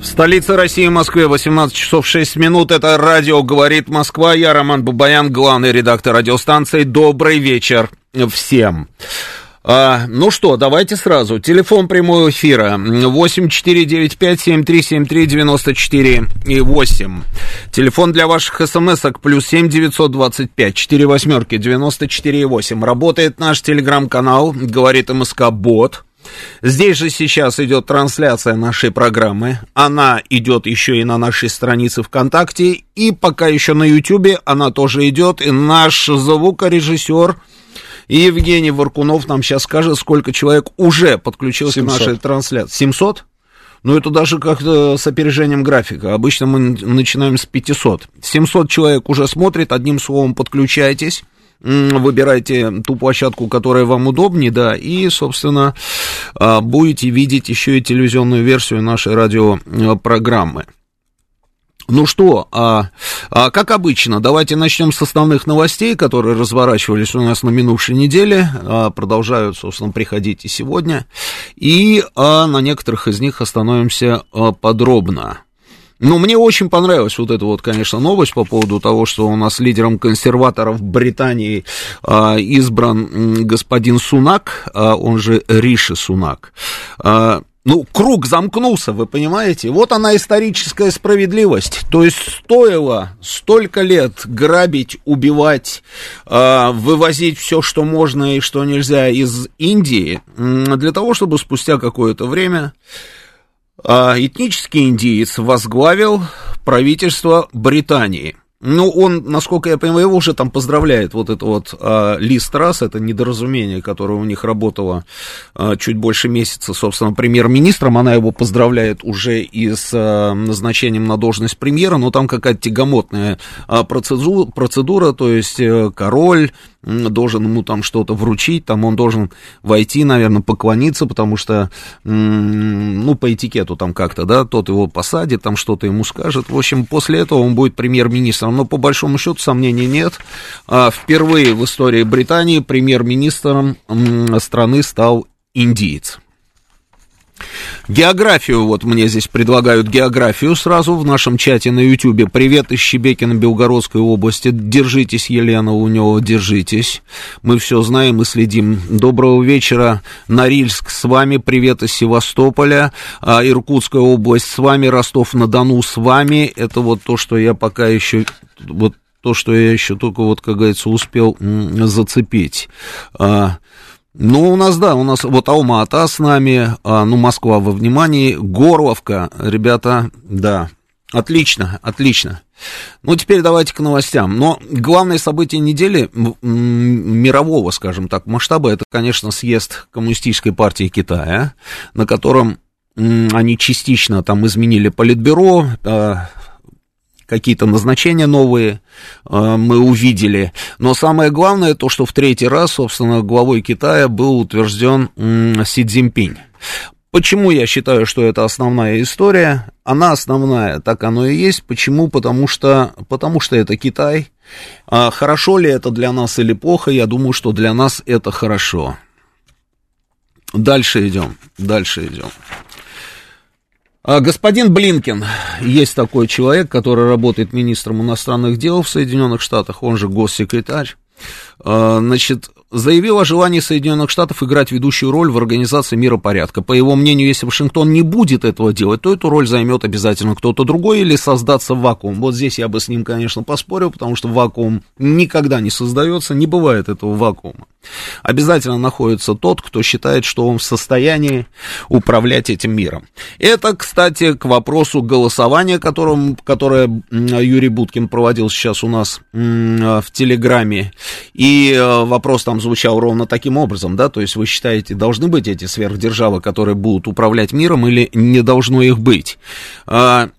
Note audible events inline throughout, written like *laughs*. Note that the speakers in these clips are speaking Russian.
В столице России, Москве, 18 часов 6 минут. Это радио «Говорит Москва». Я Роман Бабаян, главный редактор радиостанции. Добрый вечер всем. А, ну что, давайте сразу. Телефон прямого эфира 8495-7373-94 и 8. Телефон для ваших смс-ок плюс 7 925 4 восьмерки 94 и 8. Работает наш телеграм-канал, говорит МСК Бот. Здесь же сейчас идет трансляция нашей программы. Она идет еще и на нашей странице ВКонтакте. И пока еще на Ютубе она тоже идет. И наш звукорежиссер Евгений Варкунов нам сейчас скажет, сколько человек уже подключилось 700. к нашей трансляции. 700? Ну, это даже как-то с опережением графика. Обычно мы начинаем с 500. 700 человек уже смотрит. Одним словом, подключайтесь выбирайте ту площадку, которая вам удобнее, да, и, собственно, а, будете видеть еще и телевизионную версию нашей радиопрограммы. Ну что, а, а, как обычно, давайте начнем с основных новостей, которые разворачивались у нас на минувшей неделе, а, продолжают, собственно, приходить и сегодня, и а, на некоторых из них остановимся а, подробно. Ну, мне очень понравилась вот эта вот, конечно, новость по поводу того, что у нас лидером консерваторов Британии а, избран господин Сунак, а, он же Риши Сунак. А, ну, круг замкнулся, вы понимаете? Вот она историческая справедливость. То есть стоило столько лет грабить, убивать, э, вывозить все, что можно и что нельзя из Индии, для того, чтобы спустя какое-то время этнический индиец возглавил правительство Британии. Ну, он, насколько я понимаю, его уже там поздравляет вот это вот а, Ли Страс, это недоразумение, которое у них работало а, чуть больше месяца, собственно, премьер-министром, она его поздравляет уже и с а, назначением на должность премьера, но там какая-то тягомотная а, процедура, процедура, то есть а, король, должен ему там что-то вручить, там он должен войти, наверное, поклониться, потому что, ну, по этикету там как-то, да, тот его посадит, там что-то ему скажет. В общем, после этого он будет премьер-министром. Но по большому счету сомнений нет. А, впервые в истории Британии премьер-министром страны стал индиец. Географию, вот мне здесь предлагают географию сразу в нашем чате на Ютьюбе. Привет из Щебекина, Белгородской области. Держитесь, Елена, у него держитесь. Мы все знаем и следим. Доброго вечера, Норильск с вами. Привет из Севастополя. А, Иркутская область с вами. Ростов-на-Дону с вами. Это вот то, что я пока еще... Вот то, что я еще только, вот, как говорится, успел зацепить. Ну, у нас, да, у нас вот Алма-Ата с нами, а, ну, Москва во внимании, Горловка, ребята, да, отлично, отлично. Ну, теперь давайте к новостям. Но главное событие недели мирового, скажем так, масштаба, это, конечно, съезд Коммунистической партии Китая, на котором они частично там изменили политбюро, а, какие-то назначения новые э, мы увидели. Но самое главное то, что в третий раз, собственно, главой Китая был утвержден э, Си Цзиньпинь. Почему я считаю, что это основная история? Она основная, так оно и есть. Почему? Потому что, потому что это Китай. А хорошо ли это для нас или плохо? Я думаю, что для нас это хорошо. Дальше идем, дальше идем. А, господин Блинкен, есть такой человек, который работает министром иностранных дел в Соединенных Штатах, он же госсекретарь. А, значит, заявил о желании Соединенных Штатов играть ведущую роль в организации миропорядка. По его мнению, если Вашингтон не будет этого делать, то эту роль займет обязательно кто-то другой или создаться вакуум. Вот здесь я бы с ним, конечно, поспорил, потому что вакуум никогда не создается, не бывает этого вакуума. Обязательно находится тот, кто считает, что он в состоянии управлять этим миром. Это, кстати, к вопросу голосования, которым, которое Юрий Буткин проводил сейчас у нас в Телеграме. И э, вопрос там звучал ровно таким образом, да, то есть вы считаете, должны быть эти сверхдержавы, которые будут управлять миром или не должно их быть? А,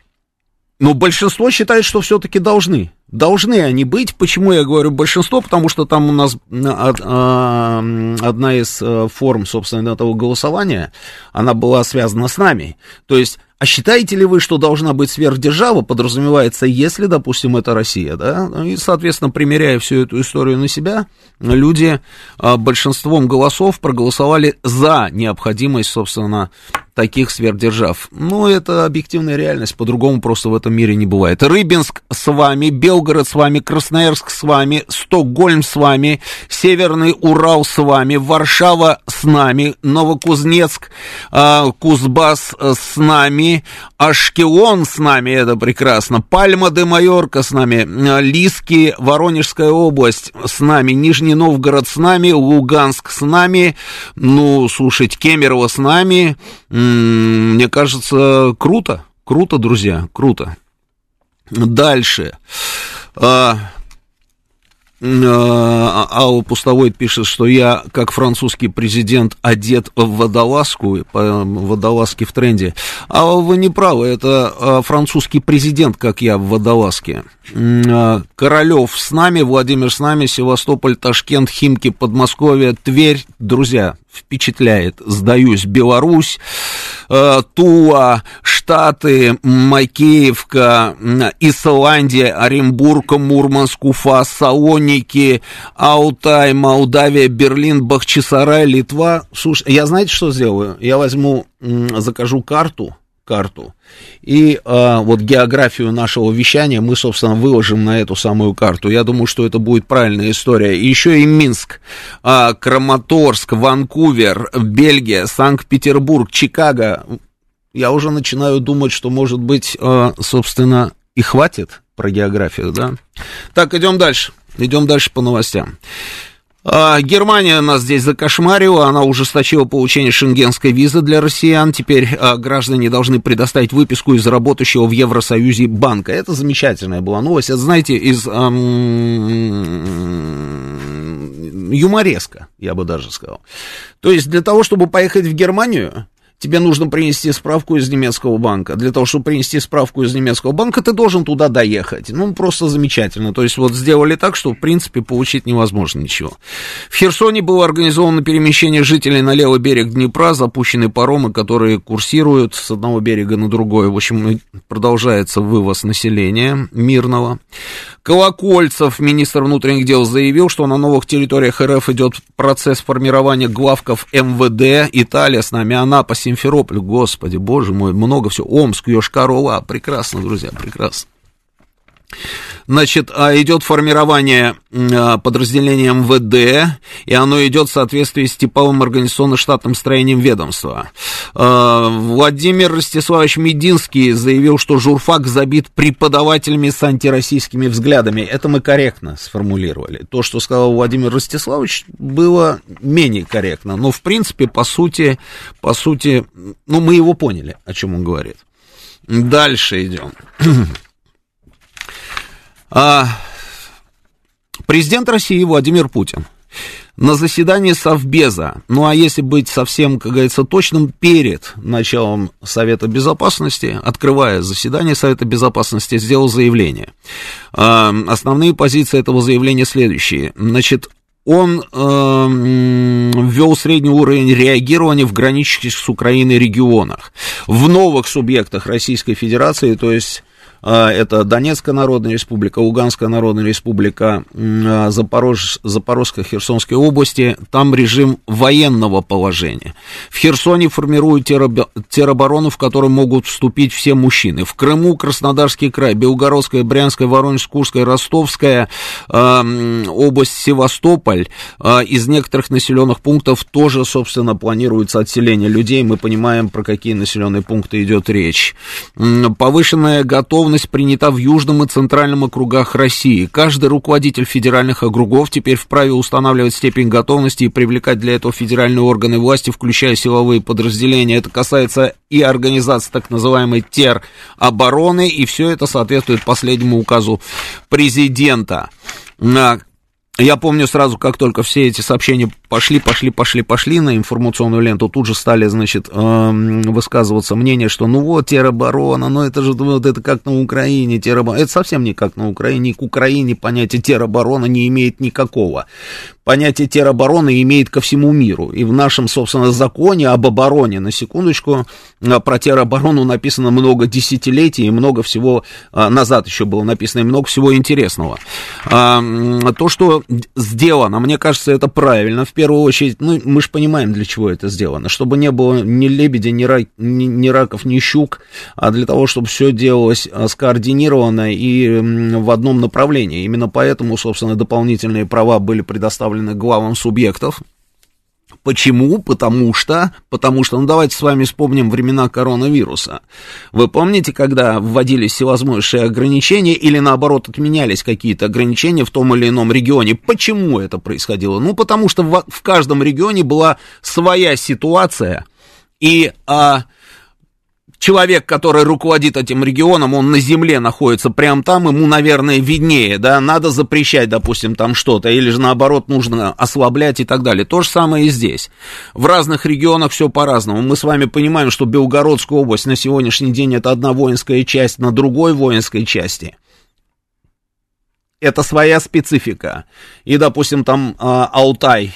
Но большинство считает, что все-таки должны. Должны они быть. Почему я говорю большинство? Потому что там у нас а, а, одна из э, форм, собственно, этого голосования, она была связана с нами. То есть а считаете ли вы, что должна быть сверхдержава, подразумевается, если, допустим, это Россия, да? Ну и, соответственно, примеряя всю эту историю на себя, люди а, большинством голосов проголосовали за необходимость, собственно, таких сверхдержав. Ну, это объективная реальность, по-другому просто в этом мире не бывает. Рыбинск с вами, Белгород с вами, Красноярск с вами, Стокгольм с вами, Северный Урал с вами, Варшава с нами, Новокузнецк, э, Кузбасс с нами, Ашкелон с нами, это прекрасно, Пальма де Майорка с нами, Лиски, Воронежская область с нами, Нижний Новгород с нами, Луганск с нами, ну, слушайте, Кемерово с нами, мне кажется, круто, круто, друзья, круто. Дальше. А, а, Алла Пустовой пишет, что я, как французский президент, одет в водолазку, водолазки в тренде. А вы не правы, это а, французский президент, как я, в водолазке. Королев с нами, Владимир с нами, Севастополь, Ташкент, Химки, Подмосковье, Тверь. Друзья, впечатляет. Сдаюсь, Беларусь, э, Тула, Штаты, Макеевка, Исландия, Оренбург, Мурманск, Уфа, Салоники, Алтай, Молдавия, Берлин, Бахчисарай, Литва. Слушай, я знаете, что сделаю? Я возьму, закажу карту, карту. И а, вот географию нашего вещания мы, собственно, выложим на эту самую карту. Я думаю, что это будет правильная история. И еще и Минск, а, Краматорск, Ванкувер, Бельгия, Санкт-Петербург, Чикаго. Я уже начинаю думать, что, может быть, а, собственно, и хватит про географию, да? Так, идем дальше. Идем дальше по новостям. А, Германия нас здесь закошмарила, она ужесточила получение шенгенской визы для россиян. Теперь а, граждане должны предоставить выписку из работающего в Евросоюзе банка. Это замечательная была новость. Это, знаете, из эм, юмореска, я бы даже сказал. То есть для того, чтобы поехать в Германию, тебе нужно принести справку из немецкого банка. Для того, чтобы принести справку из немецкого банка, ты должен туда доехать. Ну, просто замечательно. То есть вот сделали так, что, в принципе, получить невозможно ничего. В Херсоне было организовано перемещение жителей на левый берег Днепра, запущены паромы, которые курсируют с одного берега на другой. В общем, продолжается вывоз населения мирного. Колокольцев, министр внутренних дел, заявил, что на новых территориях РФ идет процесс формирования главков МВД. Италия с нами, Анапа, Симферополь, господи, боже мой, много всего. Омск, Йошкар-Ола, прекрасно, друзья, прекрасно. Значит, а, идет формирование а, подразделения МВД, и оно идет в соответствии с типовым организационно-штатным строением ведомства. А, Владимир Ростиславович Мединский заявил, что журфак забит преподавателями с антироссийскими взглядами. Это мы корректно сформулировали. То, что сказал Владимир Ростиславович, было менее корректно. Но, в принципе, по сути, по сути, ну, мы его поняли, о чем он говорит. Дальше идем. *clears throat* А, президент России Владимир Путин на заседании Совбеза, ну а если быть совсем, как говорится, точным, перед началом Совета Безопасности, открывая заседание Совета Безопасности, сделал заявление. А, основные позиции этого заявления следующие. Значит, он э, ввел средний уровень реагирования в граничащих с Украиной регионах. В новых субъектах Российской Федерации, то есть это Донецкая Народная Республика, Луганская Народная Республика, а, Запорож, Запорожская, Херсонская области, там режим военного положения. В Херсоне формируют тероборону, в которую могут вступить все мужчины. В Крыму, Краснодарский край, Белгородская, Брянская, Воронежская, Курская, Ростовская, э, область Севастополь, э, из некоторых населенных пунктов тоже, собственно, планируется отселение людей. Мы понимаем, про какие населенные пункты идет речь. Повышенная готовность готовность принята в Южном и Центральном округах России. Каждый руководитель федеральных округов теперь вправе устанавливать степень готовности и привлекать для этого федеральные органы власти, включая силовые подразделения. Это касается и организации так называемой теробороны, и все это соответствует последнему указу президента. Я помню сразу, как только все эти сообщения пошли, пошли, пошли, пошли на информационную ленту, тут же стали, значит, э, высказываться мнение, что ну вот тероборона, ну это же вот это как на Украине тероборона. Это совсем не как на Украине, к Украине понятие тероборона не имеет никакого понятие теробороны имеет ко всему миру. И в нашем, собственно, законе об обороне, на секундочку, а, про тероборону написано много десятилетий, и много всего а, назад еще было написано, и много всего интересного. А, то, что сделано, мне кажется, это правильно. В первую очередь, ну, мы же понимаем, для чего это сделано. Чтобы не было ни лебедя, ни, рак, ни, ни раков, ни щук, а для того, чтобы все делалось скоординированно и в одном направлении. Именно поэтому, собственно, дополнительные права были предоставлены главам субъектов. Почему? Потому что, потому что, ну давайте с вами вспомним времена коронавируса. Вы помните, когда вводились всевозможные ограничения или наоборот отменялись какие-то ограничения в том или ином регионе? Почему это происходило? Ну потому что в, в каждом регионе была своя ситуация, и а, человек, который руководит этим регионом, он на земле находится прямо там, ему, наверное, виднее, да, надо запрещать, допустим, там что-то, или же наоборот нужно ослаблять и так далее. То же самое и здесь. В разных регионах все по-разному. Мы с вами понимаем, что Белгородская область на сегодняшний день это одна воинская часть на другой воинской части. Это своя специфика. И, допустим, там а, Алтай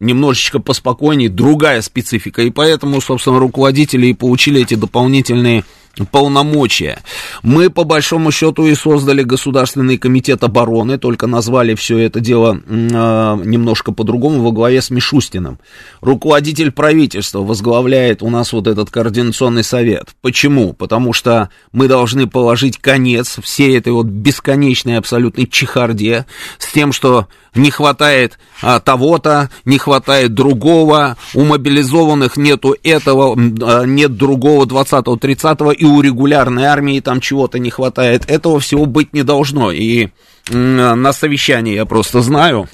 немножечко поспокойнее, другая специфика. И поэтому, собственно, руководители и получили эти дополнительные полномочия. Мы, по большому счету, и создали Государственный комитет обороны, только назвали все это дело э, немножко по-другому, во главе с Мишустиным. Руководитель правительства возглавляет у нас вот этот координационный совет. Почему? Потому что мы должны положить конец всей этой вот бесконечной абсолютной чехарде с тем, что не хватает а, того-то, не хватает другого, у мобилизованных нету этого, а, нет другого 20-го, 30-го, и у регулярной армии там чего-то не хватает. Этого всего быть не должно. И на совещании я просто знаю,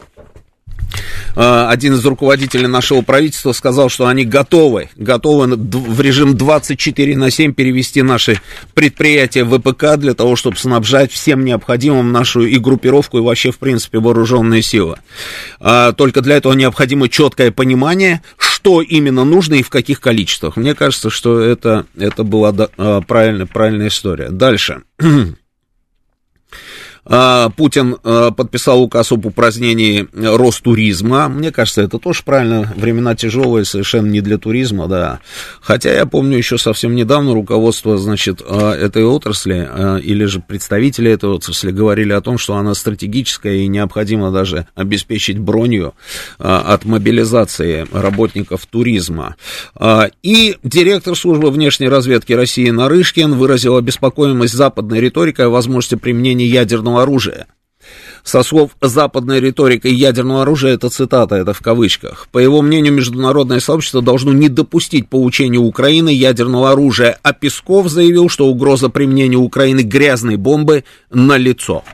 один из руководителей нашего правительства сказал, что они готовы, готовы в режим 24 на 7 перевести наши предприятия в ВПК для того, чтобы снабжать всем необходимым нашу и группировку, и вообще, в принципе, вооруженные силы. А, только для этого необходимо четкое понимание, что именно нужно и в каких количествах. Мне кажется, что это, это была э, правильная, правильная история. Дальше. *clears throat* А, Путин а, подписал указ об упразднении Ростуризма. Мне кажется, это тоже правильно. Времена тяжелые, совершенно не для туризма, да. Хотя я помню еще совсем недавно руководство, значит, а, этой отрасли, или же представители этой отрасли говорили о том, что она стратегическая и необходимо даже обеспечить бронью от мобилизации работников туризма. И директор службы внешней разведки России Нарышкин выразил обеспокоенность западной риторикой о возможности применения ядерного ядерного оружия. Со слов «западная риторика ядерного оружия» это цитата, это в кавычках. По его мнению, международное сообщество должно не допустить получения Украины ядерного оружия, а Песков заявил, что угроза применения Украины грязной бомбы налицо.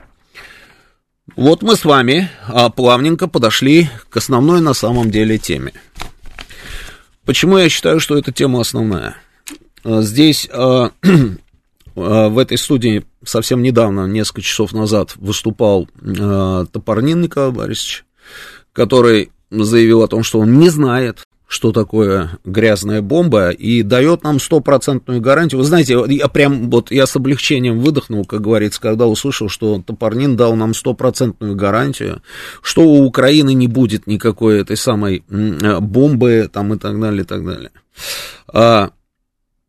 Вот мы с вами а, плавненько подошли к основной на самом деле теме. Почему я считаю, что эта тема основная? А, здесь а, *clears throat* в этой студии совсем недавно, несколько часов назад, выступал э, Топорнин Николай Борисович, который заявил о том, что он не знает, что такое грязная бомба, и дает нам стопроцентную гарантию. Вы знаете, я прям вот я с облегчением выдохнул, как говорится, когда услышал, что Топорнин дал нам стопроцентную гарантию, что у Украины не будет никакой этой самой бомбы там и так далее, и так далее.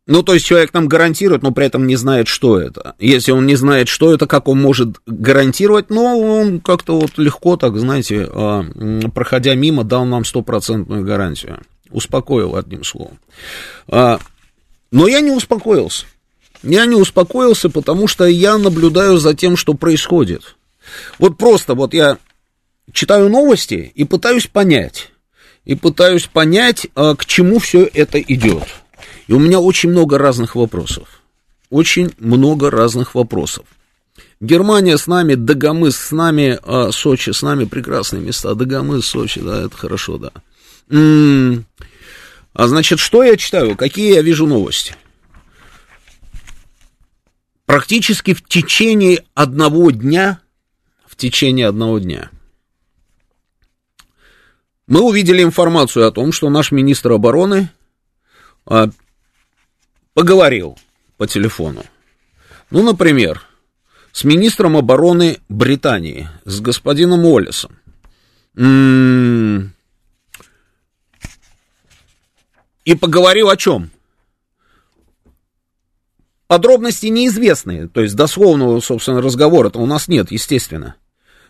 Ну, то есть человек нам гарантирует, но при этом не знает, что это. Если он не знает, что это, как он может гарантировать, ну, он как-то вот легко, так, знаете, а, проходя мимо, дал нам стопроцентную гарантию. Успокоил одним словом. А, но я не успокоился. Я не успокоился, потому что я наблюдаю за тем, что происходит. Вот просто вот я читаю новости и пытаюсь понять. И пытаюсь понять, а, к чему все это идет. И у меня очень много разных вопросов. Очень много разных вопросов. Германия с нами, Дагомыс с нами, а Сочи с нами, прекрасные места. Дагомыс, Сочи, да, это хорошо, да. М-м- а значит, что я читаю? Какие я вижу новости? Практически в течение одного дня, в течение одного дня, мы увидели информацию о том, что наш министр обороны а, поговорил по телефону. Ну, например, с министром обороны Британии, с господином Уоллесом. М-м- и поговорил о чем? Подробности неизвестные, то есть дословного, собственно, разговора-то у нас нет, естественно.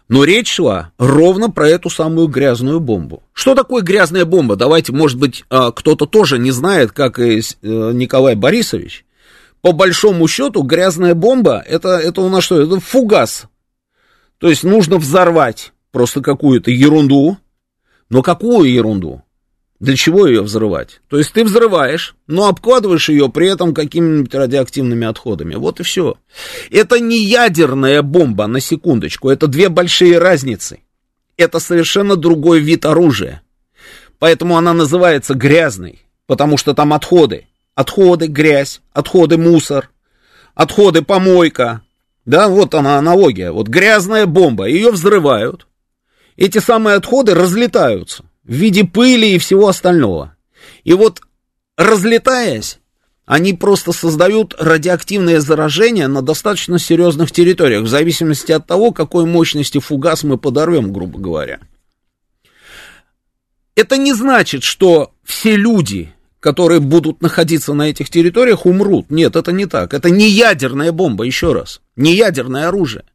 Но речь шла ровно про эту самую грязную бомбу. Что такое грязная бомба? Давайте, может быть, а, кто-то тоже не знает, как и э, Николай Борисович. По большому счету, грязная бомба, это, это у нас что? Это фугас. То есть нужно взорвать просто какую-то ерунду. Но какую ерунду? Для чего ее взрывать? То есть ты взрываешь, но обкладываешь ее при этом какими-нибудь радиоактивными отходами. Вот и все. Это не ядерная бомба, на секундочку. Это две большие разницы. Это совершенно другой вид оружия. Поэтому она называется грязной, потому что там отходы. Отходы, грязь, отходы, мусор, отходы, помойка. Да, вот она аналогия. Вот грязная бомба, ее взрывают. Эти самые отходы разлетаются в виде пыли и всего остального. И вот разлетаясь, они просто создают радиоактивное заражение на достаточно серьезных территориях, в зависимости от того, какой мощности фугас мы подорвем, грубо говоря. Это не значит, что все люди, которые будут находиться на этих территориях, умрут. Нет, это не так. Это не ядерная бомба, еще раз. Не ядерное оружие.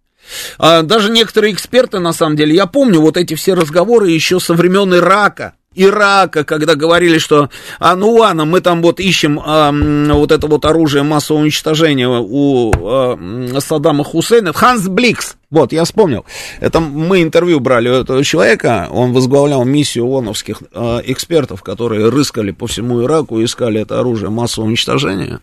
А даже некоторые эксперты, на самом деле, я помню вот эти все разговоры еще со времен Ирака, Ирака, когда говорили, что, а ну ладно, мы там вот ищем а, вот это вот оружие массового уничтожения у а, Саддама Хусейна, Ханс Бликс, вот, я вспомнил, это мы интервью брали у этого человека, он возглавлял миссию ООНовских а, экспертов, которые рыскали по всему Ираку, искали это оружие массового уничтожения,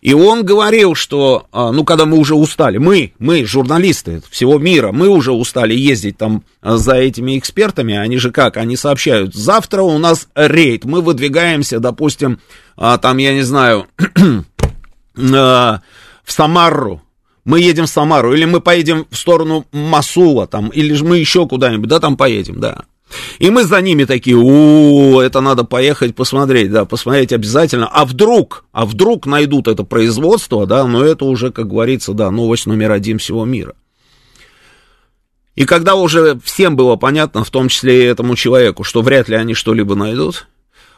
и он говорил, что, а, ну, когда мы уже устали, мы, мы, журналисты всего мира, мы уже устали ездить там а, за этими экспертами, они же как, они сообщают, завтра у нас рейд, мы выдвигаемся, допустим, а, там, я не знаю, *clears throat* в Самару, мы едем в Самару, или мы поедем в сторону Масула, там, или же мы еще куда-нибудь, да, там поедем, да. И мы за ними такие, о, это надо поехать посмотреть, да, посмотреть обязательно. А вдруг, а вдруг найдут это производство, да, но это уже, как говорится, да, новость номер один всего мира. И когда уже всем было понятно, в том числе и этому человеку, что вряд ли они что-либо найдут,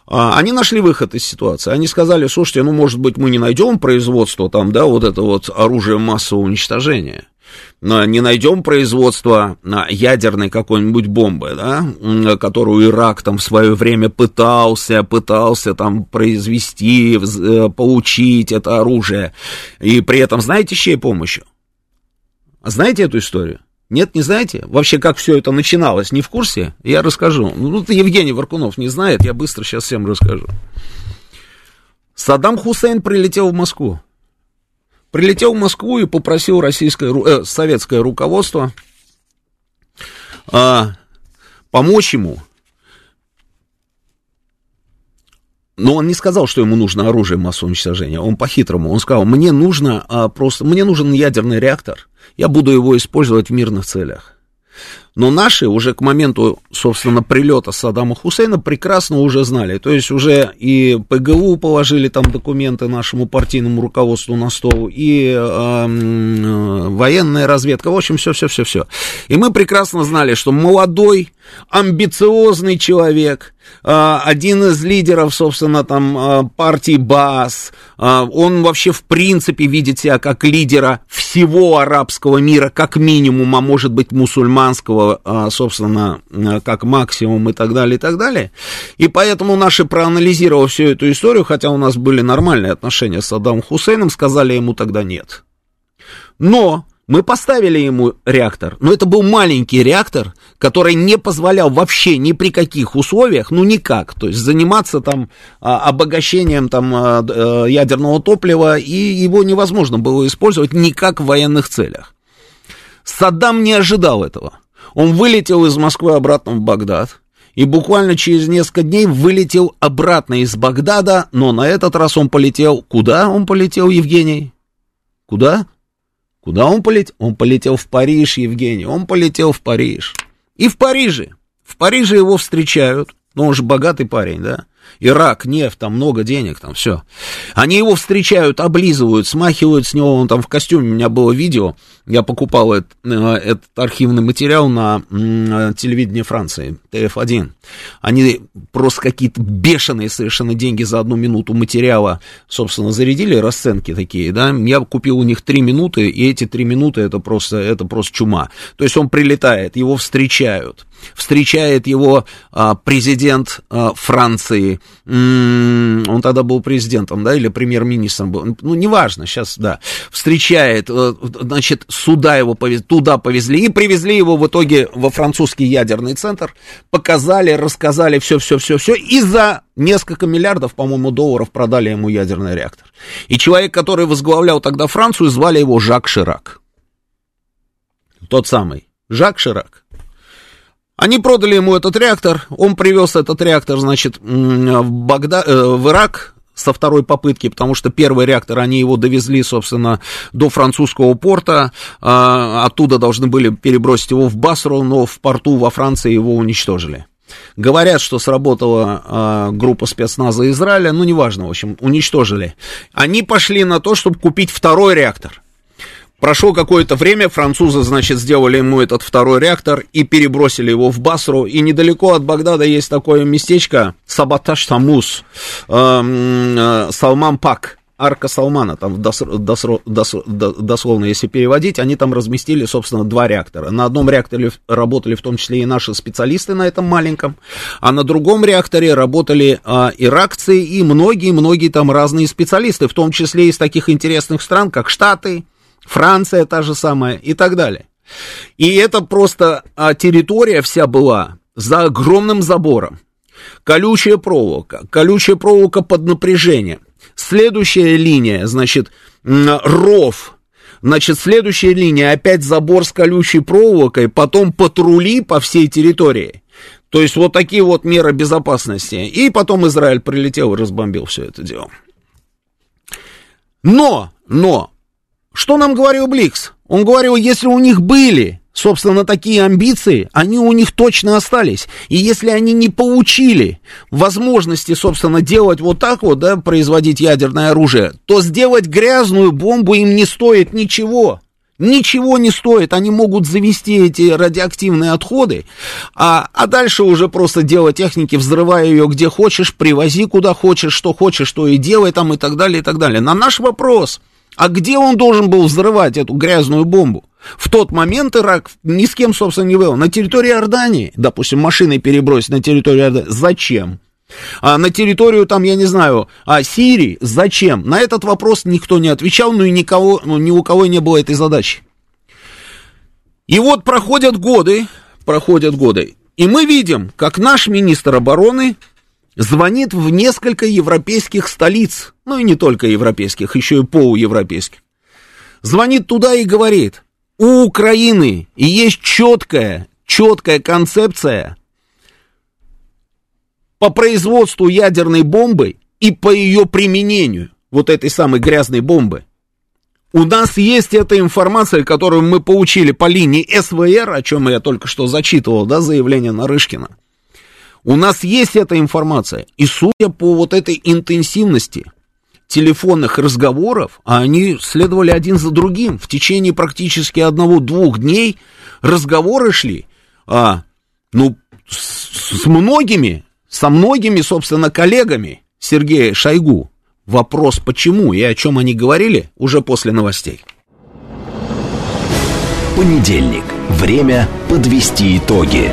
а, они нашли выход из ситуации. Они сказали, слушайте, ну, может быть, мы не найдем производство там, да, вот это вот оружие массового уничтожения не найдем производства ядерной какой-нибудь бомбы, да, которую Ирак там в свое время пытался, пытался там произвести, э, получить это оружие, и при этом знаете, с чьей помощью? Знаете эту историю? Нет, не знаете? Вообще, как все это начиналось, не в курсе? Я расскажу. Ну, Евгений Варкунов не знает, я быстро сейчас всем расскажу. Саддам Хусейн прилетел в Москву прилетел в Москву и попросил российское, э, советское руководство э, помочь ему. Но он не сказал, что ему нужно оружие массового уничтожения. Он по-хитрому. Он сказал, мне нужно а, просто, мне нужен ядерный реактор. Я буду его использовать в мирных целях. Но наши уже к моменту, собственно, прилета Саддама Хусейна прекрасно уже знали. То есть уже и ПГУ положили там документы нашему партийному руководству на стол, и э, военная разведка. В общем, все-все-все-все. И мы прекрасно знали, что молодой, амбициозный человек, а, один из лидеров, собственно, там а, партии БАС, а, он вообще в принципе видит себя как лидера всего арабского мира, как минимум, а может быть мусульманского, собственно, как максимум и так далее, и так далее. И поэтому наши, проанализировав всю эту историю, хотя у нас были нормальные отношения с Саддамом Хусейном, сказали ему тогда нет. Но мы поставили ему реактор, но это был маленький реактор, который не позволял вообще ни при каких условиях, ну никак, то есть заниматься там а, обогащением там а, э, ядерного топлива, и его невозможно было использовать никак в военных целях. Саддам не ожидал этого. Он вылетел из Москвы обратно в Багдад, и буквально через несколько дней вылетел обратно из Багдада, но на этот раз он полетел... Куда он полетел, Евгений? Куда? Куда он полетел? Он полетел в Париж, Евгений, он полетел в Париж. И в Париже, В Париже его встречают, ну, он же богатый парень, да? Ирак, нефть, там много денег, там все. Они его встречают, облизывают, смахивают с него, он там в костюме, у меня было видео, я покупал этот, э, этот архивный материал на э, телевидении Франции, ТФ-1. Они просто какие-то бешеные совершенно деньги за одну минуту материала, собственно, зарядили, расценки такие, да, я купил у них три минуты, и эти три минуты это просто, это просто чума. То есть он прилетает, его встречают, встречает его а, президент а, Франции, он тогда был президентом, да, или премьер-министром был, ну, неважно, сейчас, да, встречает, э, значит, сюда его повезли, туда повезли, и привезли его в итоге во французский ядерный центр, показали, рассказали все-все-все-все, и за несколько миллиардов, по-моему, долларов продали ему ядерный реактор. И человек, который возглавлял тогда Францию, звали его Жак Ширак. Тот самый, Жак Ширак. Они продали ему этот реактор, он привез этот реактор, значит, в, Багда... Э, в Ирак со второй попытки, потому что первый реактор, они его довезли, собственно, до французского порта, а, оттуда должны были перебросить его в Басру, но в порту во Франции его уничтожили. Говорят, что сработала э, группа спецназа Израиля, ну, неважно, в общем, уничтожили. Они пошли на то, чтобы купить второй реактор. Прошло какое-то время, французы, значит, сделали ему этот второй реактор и перебросили его в Басру. И недалеко от Багдада есть такое местечко Сабаташ Самус, э, э, Салман Пак. Арка Салмана, там дос, дос, дос, дословно, если переводить, они там разместили, собственно, два реактора. На одном реакторе работали в том числе и наши специалисты на этом маленьком, а на другом реакторе работали а, иракцы и многие-многие там разные специалисты, в том числе из таких интересных стран, как Штаты, Франция та же самая и так далее. И это просто а, территория вся была за огромным забором. Колючая проволока, колючая проволока под напряжением. Следующая линия, значит, ров, Значит, следующая линия, опять забор с колючей проволокой, потом патрули по всей территории. То есть вот такие вот меры безопасности. И потом Израиль прилетел и разбомбил все это дело. Но, но, что нам говорил Бликс? Он говорил, если у них были, собственно, такие амбиции, они у них точно остались. И если они не получили возможности, собственно, делать вот так вот, да, производить ядерное оружие, то сделать грязную бомбу им не стоит ничего. Ничего не стоит, они могут завести эти радиоактивные отходы, а, а дальше уже просто дело техники, взрывая ее где хочешь, привози куда хочешь, что хочешь, то и делай там и так далее, и так далее. На наш вопрос, а где он должен был взрывать эту грязную бомбу? В тот момент Ирак ни с кем, собственно, не вел. На территории Иордании, допустим, машиной перебросить на территорию Иордании. Зачем? А на территорию, там, я не знаю, а Сирии, зачем? На этот вопрос никто не отвечал, ну и никого, ну, ни у кого не было этой задачи. И вот проходят годы, проходят годы, и мы видим, как наш министр обороны звонит в несколько европейских столиц, ну и не только европейских, еще и полуевропейских. Звонит туда и говорит, у Украины есть четкая, четкая концепция по производству ядерной бомбы и по ее применению, вот этой самой грязной бомбы. У нас есть эта информация, которую мы получили по линии СВР, о чем я только что зачитывал, да, заявление Нарышкина. У нас есть эта информация. И судя по вот этой интенсивности телефонных разговоров, а они следовали один за другим, в течение практически одного-двух дней разговоры шли, а, ну, с, с многими, со многими, собственно, коллегами Сергея Шойгу. Вопрос, почему и о чем они говорили, уже после новостей. Понедельник. Время подвести итоги.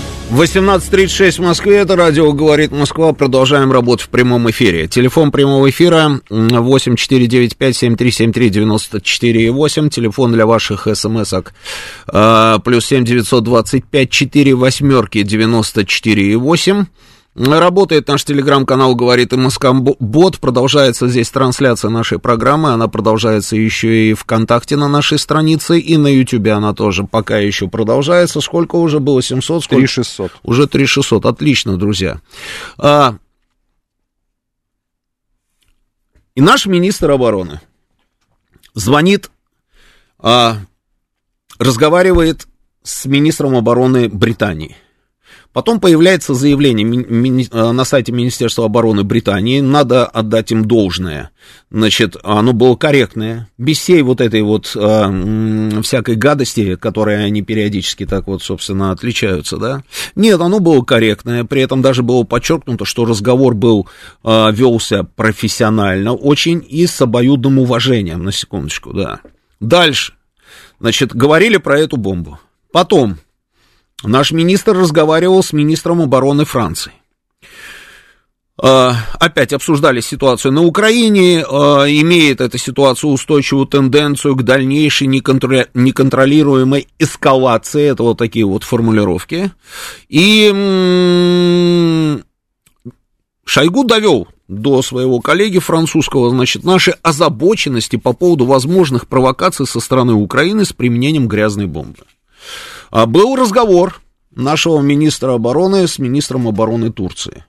18.36 в Москве, это радио «Говорит Москва». Продолжаем работу в прямом эфире. Телефон прямого эфира 8495-7373-94,8. Телефон для ваших смс-ок э, плюс 7 925 4 восьмерки 94,8. Работает наш телеграм-канал «Говорит МСК Бот». Продолжается здесь трансляция нашей программы. Она продолжается еще и ВКонтакте на нашей странице. И на Ютубе она тоже пока еще продолжается. Сколько уже было? 700? Сколько? 3600. Уже 3600. Отлично, друзья. А... И наш министр обороны звонит, а, разговаривает с министром обороны Британии. Потом появляется заявление э, на сайте Министерства обороны Британии, надо отдать им должное. Значит, оно было корректное, без всей вот этой вот э, всякой гадости, которой они периодически так вот, собственно, отличаются, да. Нет, оно было корректное, при этом даже было подчеркнуто, что разговор был, э, велся профессионально, очень и с обоюдным уважением, на секундочку, да. Дальше, значит, говорили про эту бомбу. Потом, Наш министр разговаривал с министром обороны Франции. А, опять обсуждали ситуацию на Украине, а, имеет эта ситуация устойчивую тенденцию к дальнейшей неконтролируемой эскалации, это вот такие вот формулировки. И Шойгу довел до своего коллеги французского, значит, наши озабоченности по поводу возможных провокаций со стороны Украины с применением грязной бомбы. А был разговор нашего министра обороны с министром обороны Турции.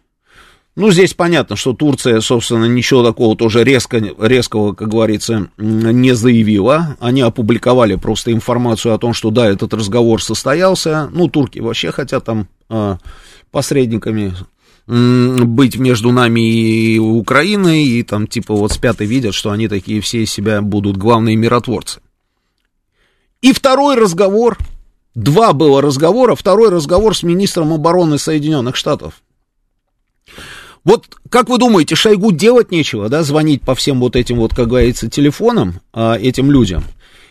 Ну, здесь понятно, что Турция, собственно, ничего такого тоже резко, резкого, как говорится, не заявила. Они опубликовали просто информацию о том, что да, этот разговор состоялся. Ну, турки вообще хотят там э, посредниками быть между нами и Украиной, и там типа вот спят и видят, что они такие все себя будут главные миротворцы. И второй разговор Два было разговора, второй разговор с министром обороны Соединенных Штатов. Вот как вы думаете, Шойгу делать нечего, да, звонить по всем вот этим вот, как говорится, телефонам а, этим людям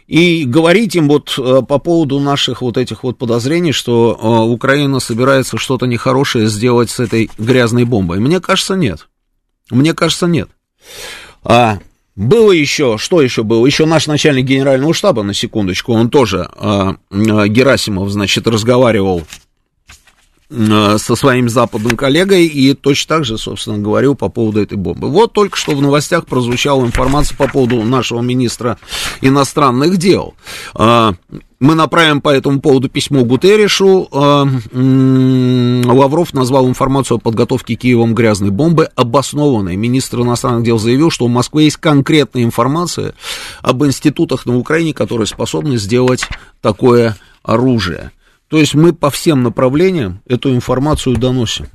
и говорить им вот а, по поводу наших вот этих вот подозрений, что а, Украина собирается что-то нехорошее сделать с этой грязной бомбой? Мне кажется, нет. Мне кажется, нет. А, было еще, что еще было? Еще наш начальник генерального штаба, на секундочку, он тоже, э, Герасимов, значит, разговаривал со своим западным коллегой и точно так же, собственно, говорил по поводу этой бомбы. Вот только что в новостях прозвучала информация по поводу нашего министра иностранных дел. Э, мы направим по этому поводу письмо Гутерришу. А, Лавров назвал информацию о подготовке Киевом грязной бомбы обоснованной. Министр иностранных дел заявил, что у Москвы есть конкретная информация об институтах на Украине, которые способны сделать такое оружие. То есть мы по всем направлениям эту информацию доносим.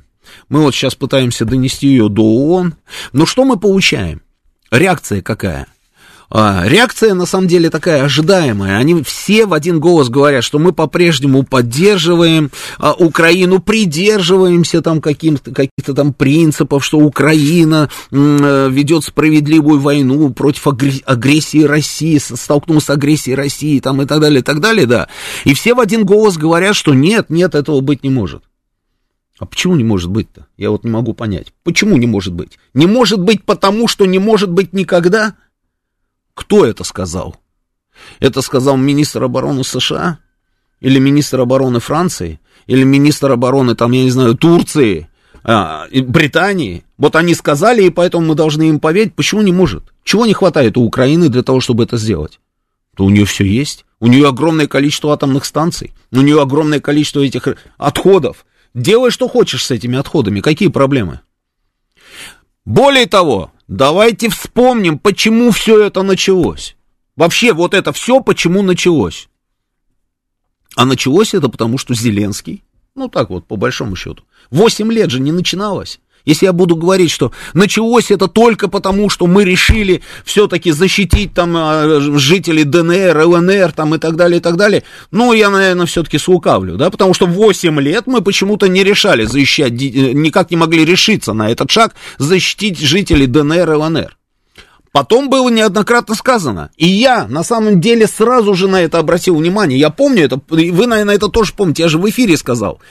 Мы вот сейчас пытаемся донести ее до ООН. Но что мы получаем? Реакция какая? А, реакция, на самом деле, такая ожидаемая. Они все в один голос говорят, что мы по-прежнему поддерживаем а, Украину, придерживаемся там каких-то там принципов, что Украина э, ведет справедливую войну против агрессии России, столкнулась с агрессией России там, и так далее, и так далее, да. И все в один голос говорят, что нет, нет, этого быть не может. А почему не может быть-то? Я вот не могу понять. Почему не может быть? Не может быть потому, что не может быть никогда – кто это сказал? Это сказал министр обороны США? Или министр обороны Франции? Или министр обороны, там, я не знаю, Турции? А, Британии? Вот они сказали, и поэтому мы должны им поверить. Почему не может? Чего не хватает у Украины для того, чтобы это сделать? То у нее все есть. У нее огромное количество атомных станций. У нее огромное количество этих отходов. Делай, что хочешь с этими отходами. Какие проблемы? Более того, Давайте вспомним, почему все это началось. Вообще, вот это все почему началось. А началось это потому, что Зеленский, ну так вот, по большому счету, 8 лет же не начиналось. Если я буду говорить, что началось это только потому, что мы решили все-таки защитить там а, жителей ДНР, ЛНР там и так далее, и так далее, ну, я, наверное, все-таки слукавлю, да, потому что 8 лет мы почему-то не решали защищать, э, никак не могли решиться на этот шаг защитить жителей ДНР, ЛНР. Потом было неоднократно сказано. И я, на самом деле, сразу же на это обратил внимание. Я помню это, вы, наверное, это тоже помните, я же в эфире сказал.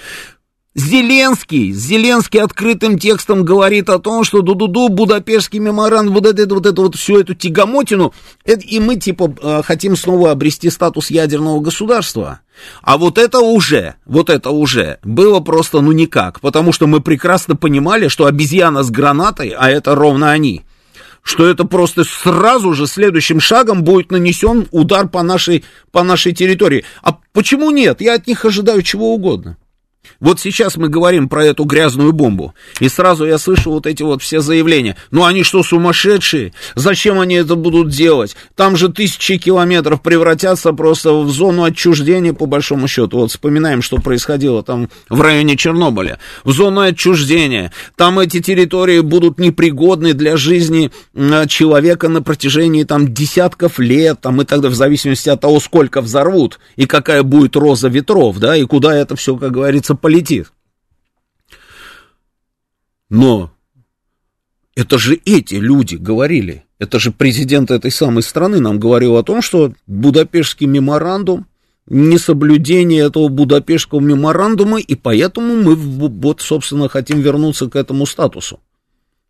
Зеленский, Зеленский открытым текстом говорит о том, что ду-ду-ду, Будапештский меморандум, вот это, вот это, вот всю эту тягомотину, это, и мы, типа, э, хотим снова обрести статус ядерного государства. А вот это уже, вот это уже было просто ну никак, потому что мы прекрасно понимали, что обезьяна с гранатой, а это ровно они, что это просто сразу же следующим шагом будет нанесен удар по нашей, по нашей территории. А почему нет? Я от них ожидаю чего угодно. Вот сейчас мы говорим про эту грязную бомбу, и сразу я слышу вот эти вот все заявления. Ну они что, сумасшедшие? Зачем они это будут делать? Там же тысячи километров превратятся просто в зону отчуждения, по большому счету. Вот вспоминаем, что происходило там в районе Чернобыля. В зону отчуждения. Там эти территории будут непригодны для жизни человека на протяжении там десятков лет, там и тогда в зависимости от того, сколько взорвут, и какая будет роза ветров, да, и куда это все, как говорится, полетит. Но это же эти люди говорили, это же президент этой самой страны нам говорил о том, что Будапештский меморандум, несоблюдение этого Будапештского меморандума, и поэтому мы вот, собственно, хотим вернуться к этому статусу.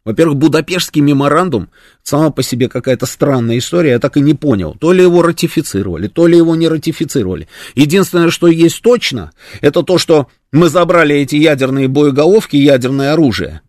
Во-первых, Будапештский меморандум сама по себе какая-то странная история, я так и не понял. То ли его ратифицировали, то ли его не ратифицировали. Единственное, что есть точно, это то, что мы забрали эти ядерные боеголовки, ядерное оружие.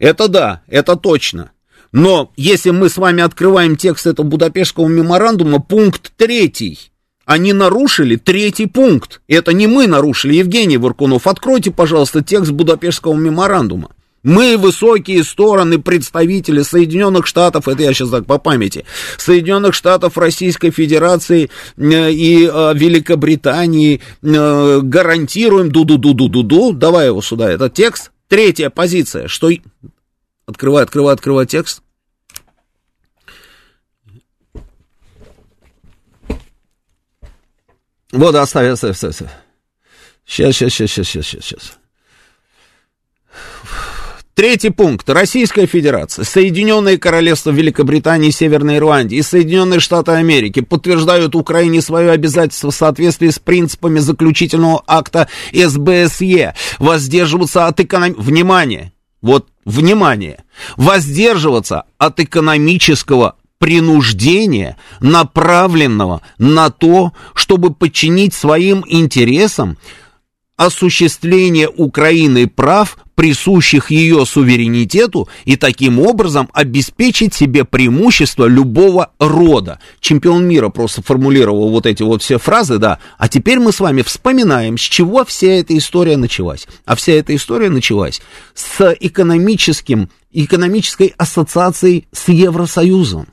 Это да, это точно. Но если мы с вами открываем текст этого Будапештского меморандума, пункт третий, они нарушили третий пункт. Это не мы нарушили, Евгений Варкунов. Откройте, пожалуйста, текст Будапештского меморандума. Мы высокие стороны представители Соединенных Штатов, это я сейчас так по памяти, Соединенных Штатов Российской Федерации э, и э, Великобритании э, гарантируем ду-ду-ду-ду-ду-ду, давай его сюда, это текст. Третья позиция, что... Открывай, открывай, открывай текст. Вот, оставь, оставь, оставь. Сейчас, сейчас, сейчас, сейчас, сейчас, сейчас. Третий пункт. Российская Федерация, Соединенные Королевства Великобритании и Северной Ирландии и Соединенные Штаты Америки подтверждают Украине свое обязательство в соответствии с принципами заключительного акта СБСЕ воздерживаться от эконом... Внимание! Вот, внимание! Воздерживаться от экономического принуждения, направленного на то, чтобы подчинить своим интересам осуществление Украины прав, присущих ее суверенитету, и таким образом обеспечить себе преимущество любого рода. Чемпион мира просто формулировал вот эти вот все фразы, да. А теперь мы с вами вспоминаем, с чего вся эта история началась. А вся эта история началась с экономическим, экономической ассоциацией с Евросоюзом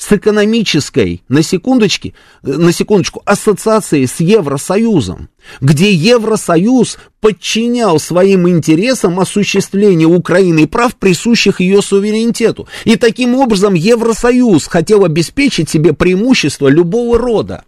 с экономической, на секундочке, на секундочку, ассоциацией с Евросоюзом, где Евросоюз подчинял своим интересам осуществление Украины прав, присущих ее суверенитету. И таким образом Евросоюз хотел обеспечить себе преимущество любого рода.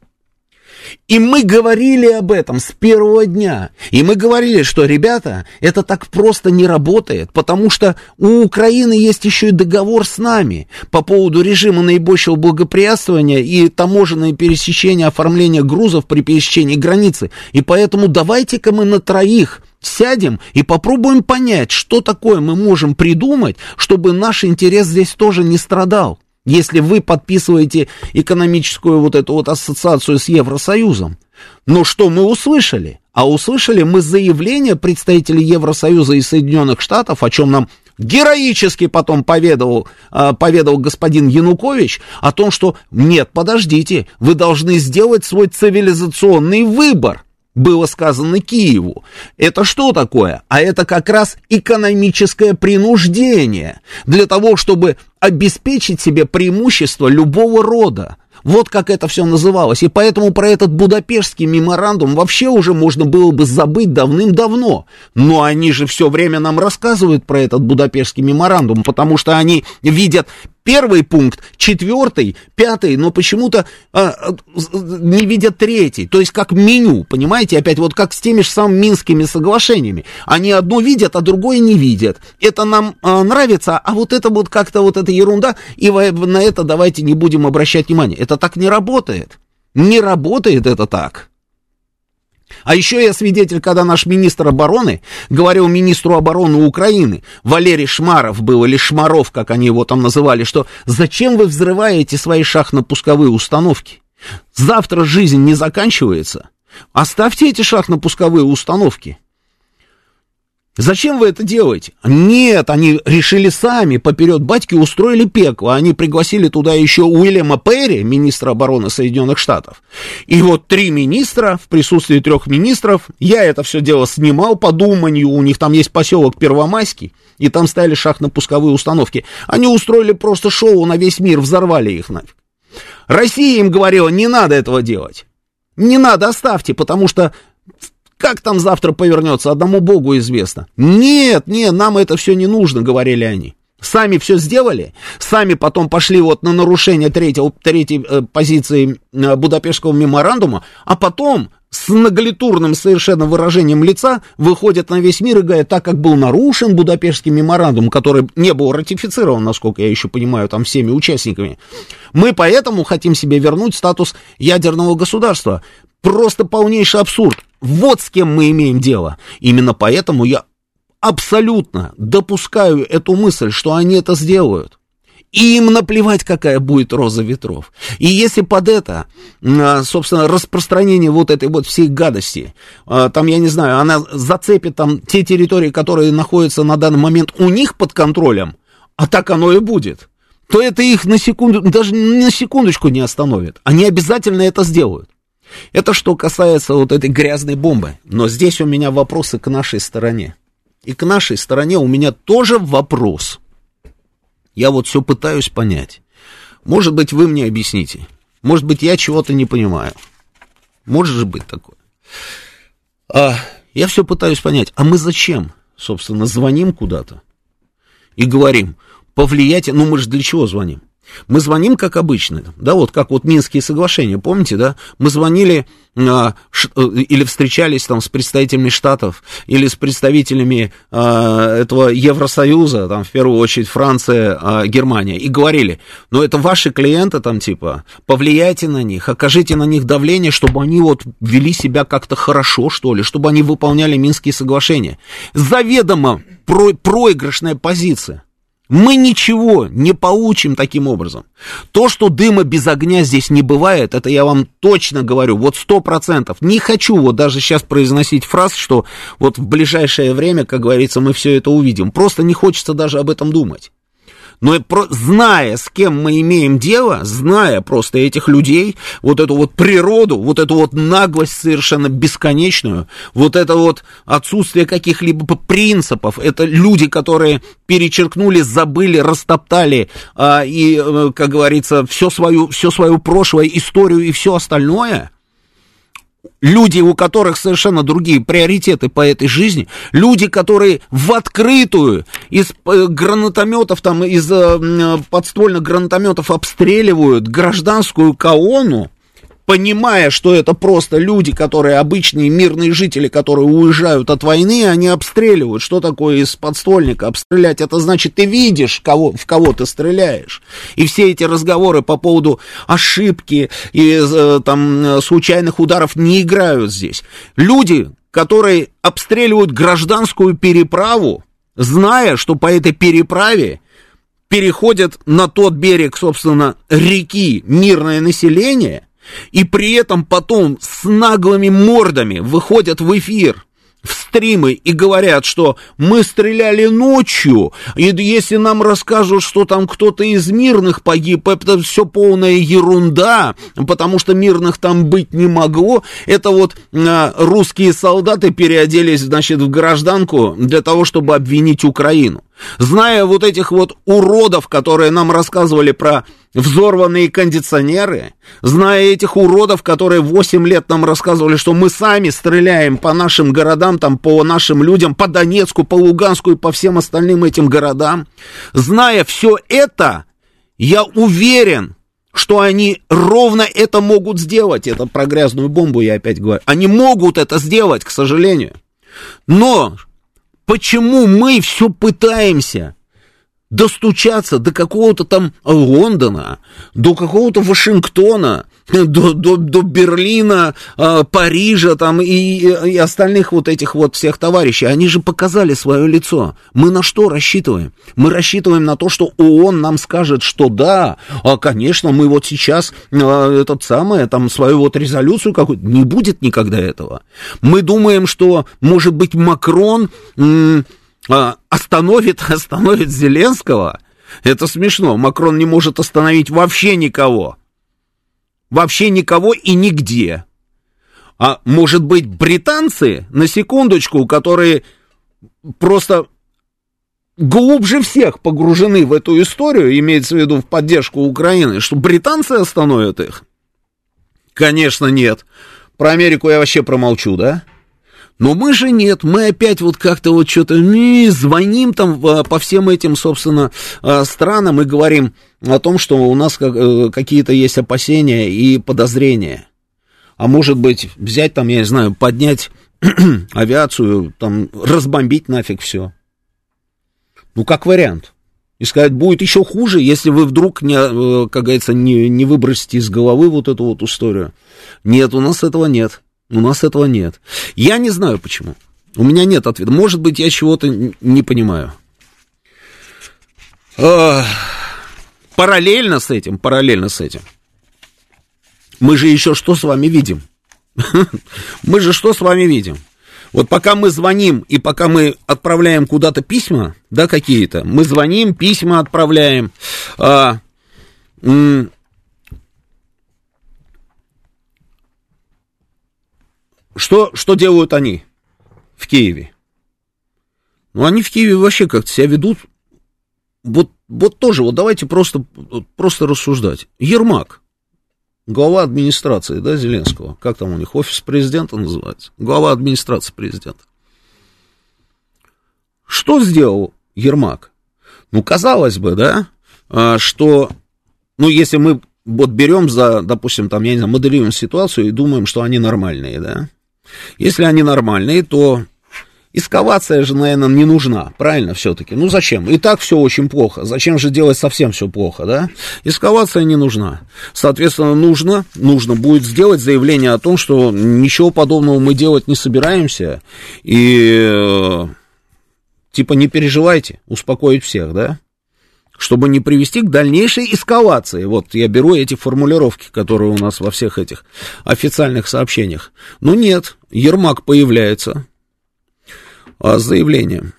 И мы говорили об этом с первого дня. И мы говорили, что, ребята, это так просто не работает, потому что у Украины есть еще и договор с нами по поводу режима наибольшего благоприятствования и таможенное пересечение оформления грузов при пересечении границы. И поэтому давайте-ка мы на троих сядем и попробуем понять, что такое мы можем придумать, чтобы наш интерес здесь тоже не страдал если вы подписываете экономическую вот эту вот ассоциацию с Евросоюзом. Но что мы услышали? А услышали мы заявление представителей Евросоюза и Соединенных Штатов, о чем нам героически потом поведал, а, поведал господин Янукович, о том, что нет, подождите, вы должны сделать свой цивилизационный выбор было сказано Киеву. Это что такое? А это как раз экономическое принуждение для того, чтобы обеспечить себе преимущество любого рода. Вот как это все называлось. И поэтому про этот Будапештский меморандум вообще уже можно было бы забыть давным-давно. Но они же все время нам рассказывают про этот Будапештский меморандум, потому что они видят первый пункт, четвертый, пятый, но почему-то а, не видят третий. То есть как меню, понимаете, опять вот как с теми же самыми Минскими соглашениями. Они одно видят, а другое не видят. Это нам а, нравится, а вот это вот как-то вот эта ерунда, и на это давайте не будем обращать внимания. Это так не работает. Не работает это так. А еще я свидетель, когда наш министр обороны говорил министру обороны Украины, Валерий Шмаров был, или Шмаров, как они его там называли, что зачем вы взрываете свои шахтно-пусковые установки? Завтра жизнь не заканчивается. Оставьте эти шахтно-пусковые установки. Зачем вы это делаете? Нет, они решили сами, поперед батьки устроили пекло. Они пригласили туда еще Уильяма Перри, министра обороны Соединенных Штатов. И вот три министра в присутствии трех министров. Я это все дело снимал по думанию. У них там есть поселок Первомайский, и там стояли шахтно-пусковые установки. Они устроили просто шоу на весь мир, взорвали их нафиг. Россия им говорила, не надо этого делать. Не надо, оставьте, потому что как там завтра повернется, одному Богу известно. Нет, нет, нам это все не нужно, говорили они. Сами все сделали, сами потом пошли вот на нарушение третьего, третьей э, позиции э, Будапештского меморандума, а потом с наглитурным совершенно выражением лица выходят на весь мир и говорят, так как был нарушен Будапештский меморандум, который не был ратифицирован, насколько я еще понимаю, там всеми участниками, мы поэтому хотим себе вернуть статус ядерного государства. Просто полнейший абсурд. Вот с кем мы имеем дело. Именно поэтому я абсолютно допускаю эту мысль, что они это сделают. И им наплевать, какая будет роза ветров. И если под это, а, собственно, распространение вот этой вот всей гадости, а, там, я не знаю, она зацепит там те территории, которые находятся на данный момент у них под контролем, а так оно и будет, то это их на секунду, даже на секундочку не остановит. Они обязательно это сделают. Это что касается вот этой грязной бомбы. Но здесь у меня вопросы к нашей стороне. И к нашей стороне у меня тоже вопрос. Я вот все пытаюсь понять. Может быть, вы мне объясните. Может быть, я чего-то не понимаю. Может же быть такое. А, я все пытаюсь понять. А мы зачем, собственно, звоним куда-то и говорим, повлияйте, ну мы же для чего звоним? Мы звоним, как обычно, да, вот как вот Минские соглашения, помните, да? Мы звонили а, ш, э, или встречались там с представителями Штатов, или с представителями а, этого Евросоюза, там, в первую очередь, Франция, а, Германия, и говорили, ну, это ваши клиенты, там, типа, повлияйте на них, окажите на них давление, чтобы они вот вели себя как-то хорошо, что ли, чтобы они выполняли Минские соглашения. Заведомо про проигрышная позиция. Мы ничего не получим таким образом. То, что дыма без огня здесь не бывает, это я вам точно говорю, вот сто процентов. Не хочу вот даже сейчас произносить фраз, что вот в ближайшее время, как говорится, мы все это увидим. Просто не хочется даже об этом думать. Но зная, с кем мы имеем дело, зная просто этих людей, вот эту вот природу, вот эту вот наглость совершенно бесконечную, вот это вот отсутствие каких-либо принципов, это люди, которые перечеркнули, забыли, растоптали а, и, э, как говорится, все свою, все свою прошлое, историю и все остальное – люди, у которых совершенно другие приоритеты по этой жизни, люди, которые в открытую из э, гранатометов, там, из э, подствольных гранатометов обстреливают гражданскую колонну, понимая, что это просто люди, которые обычные мирные жители, которые уезжают от войны, они обстреливают. Что такое из подствольника? Обстрелять это значит, ты видишь, кого, в кого ты стреляешь. И все эти разговоры по поводу ошибки и э, там случайных ударов не играют здесь. Люди, которые обстреливают гражданскую переправу, зная, что по этой переправе переходят на тот берег, собственно, реки мирное население – и при этом потом с наглыми мордами выходят в эфир в стримы и говорят, что мы стреляли ночью, и если нам расскажут, что там кто-то из мирных погиб, это все полная ерунда, потому что мирных там быть не могло. Это вот а, русские солдаты переоделись, значит, в гражданку для того, чтобы обвинить Украину. Зная вот этих вот уродов, которые нам рассказывали про взорванные кондиционеры, зная этих уродов, которые 8 лет нам рассказывали, что мы сами стреляем по нашим городам, там, по нашим людям, по Донецку, по Луганску и по всем остальным этим городам, зная все это, я уверен, что они ровно это могут сделать. Это про грязную бомбу я опять говорю. Они могут это сделать, к сожалению. Но почему мы все пытаемся достучаться до какого-то там Лондона, до какого-то Вашингтона, до, до, до Берлина, э, Парижа там и, и остальных вот этих вот всех товарищей. Они же показали свое лицо. Мы на что рассчитываем? Мы рассчитываем на то, что ООН нам скажет, что да, а, конечно, мы вот сейчас э, этот самый, там, свою вот резолюцию какую-то. Не будет никогда этого. Мы думаем, что, может быть, Макрон э, остановит, *laughs* остановит Зеленского. Это смешно. Макрон не может остановить вообще никого. Вообще никого и нигде. А может быть, британцы, на секундочку, которые просто глубже всех погружены в эту историю, имеется в виду в поддержку Украины, что британцы остановят их? Конечно, нет. Про Америку я вообще промолчу, да? Но мы же нет, мы опять вот как-то вот что-то звоним там по всем этим, собственно, а, странам и говорим о том, что у нас э, какие-то есть опасения и подозрения. А может быть, взять там, я не знаю, поднять *clears throat* авиацию, там, разбомбить нафиг все. Ну, как вариант. И сказать, будет еще хуже, если вы вдруг, не, э, как говорится, не, не выбросите из головы вот эту вот историю. Нет, у нас этого нет. У нас этого нет. Я не знаю почему. У меня нет ответа. Может быть, я чего-то не понимаю. Параллельно с этим, параллельно с этим. Мы же еще что с вами видим? *laughs* Мы же что с вами видим? Вот пока мы звоним и пока мы отправляем куда-то письма, да, какие-то, мы звоним, письма отправляем, а, Что, что делают они в Киеве? Ну, они в Киеве вообще как-то себя ведут. Вот, вот тоже, вот давайте просто, просто рассуждать. Ермак, глава администрации, да, Зеленского, как там у них, офис президента называется, глава администрации президента. Что сделал Ермак? Ну, казалось бы, да, а, что, ну, если мы вот берем за, допустим, там, я не знаю, моделируем ситуацию и думаем, что они нормальные, да, если они нормальные, то эскавация же, наверное, не нужна, правильно, все-таки? Ну, зачем? И так все очень плохо. Зачем же делать совсем все плохо, да? Эскавация не нужна. Соответственно, нужно, нужно будет сделать заявление о том, что ничего подобного мы делать не собираемся. И, э, типа, не переживайте, успокоить всех, да? Чтобы не привести к дальнейшей эскалации. Вот я беру эти формулировки, которые у нас во всех этих официальных сообщениях. Но нет, Ермак появляется а, с заявлением.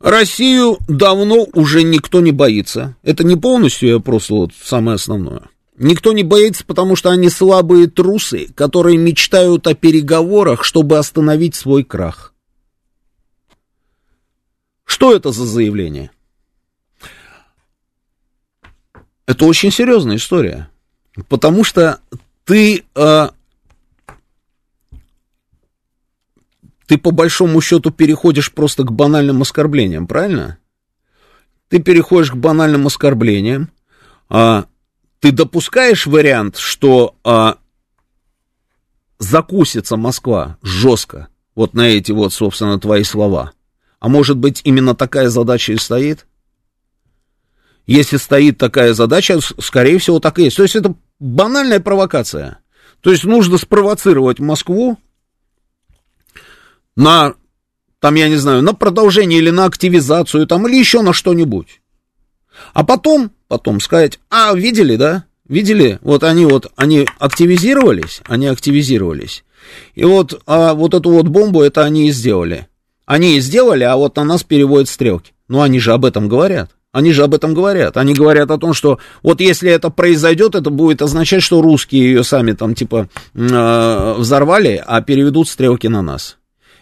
Россию давно уже никто не боится. Это не полностью, я просто вот самое основное. Никто не боится, потому что они слабые трусы, которые мечтают о переговорах, чтобы остановить свой крах. Что это за заявление? Это очень серьезная история, потому что ты, э, ты по большому счету переходишь просто к банальным оскорблениям, правильно? Ты переходишь к банальным оскорблениям, э, ты допускаешь вариант, что э, закусится Москва жестко вот на эти вот, собственно, твои слова – а может быть, именно такая задача и стоит? Если стоит такая задача, скорее всего, так и есть. То есть это банальная провокация. То есть нужно спровоцировать Москву на, там, я не знаю, на продолжение или на активизацию, там, или еще на что-нибудь. А потом, потом сказать, а, видели, да? Видели? Вот они вот, они активизировались, они активизировались. И вот, а вот эту вот бомбу, это они и сделали. Они сделали, а вот на нас переводят стрелки. Ну, они же об этом говорят. Они же об этом говорят. Они говорят о том, что вот если это произойдет, это будет означать, что русские ее сами там типа э, взорвали, а переведут стрелки на нас.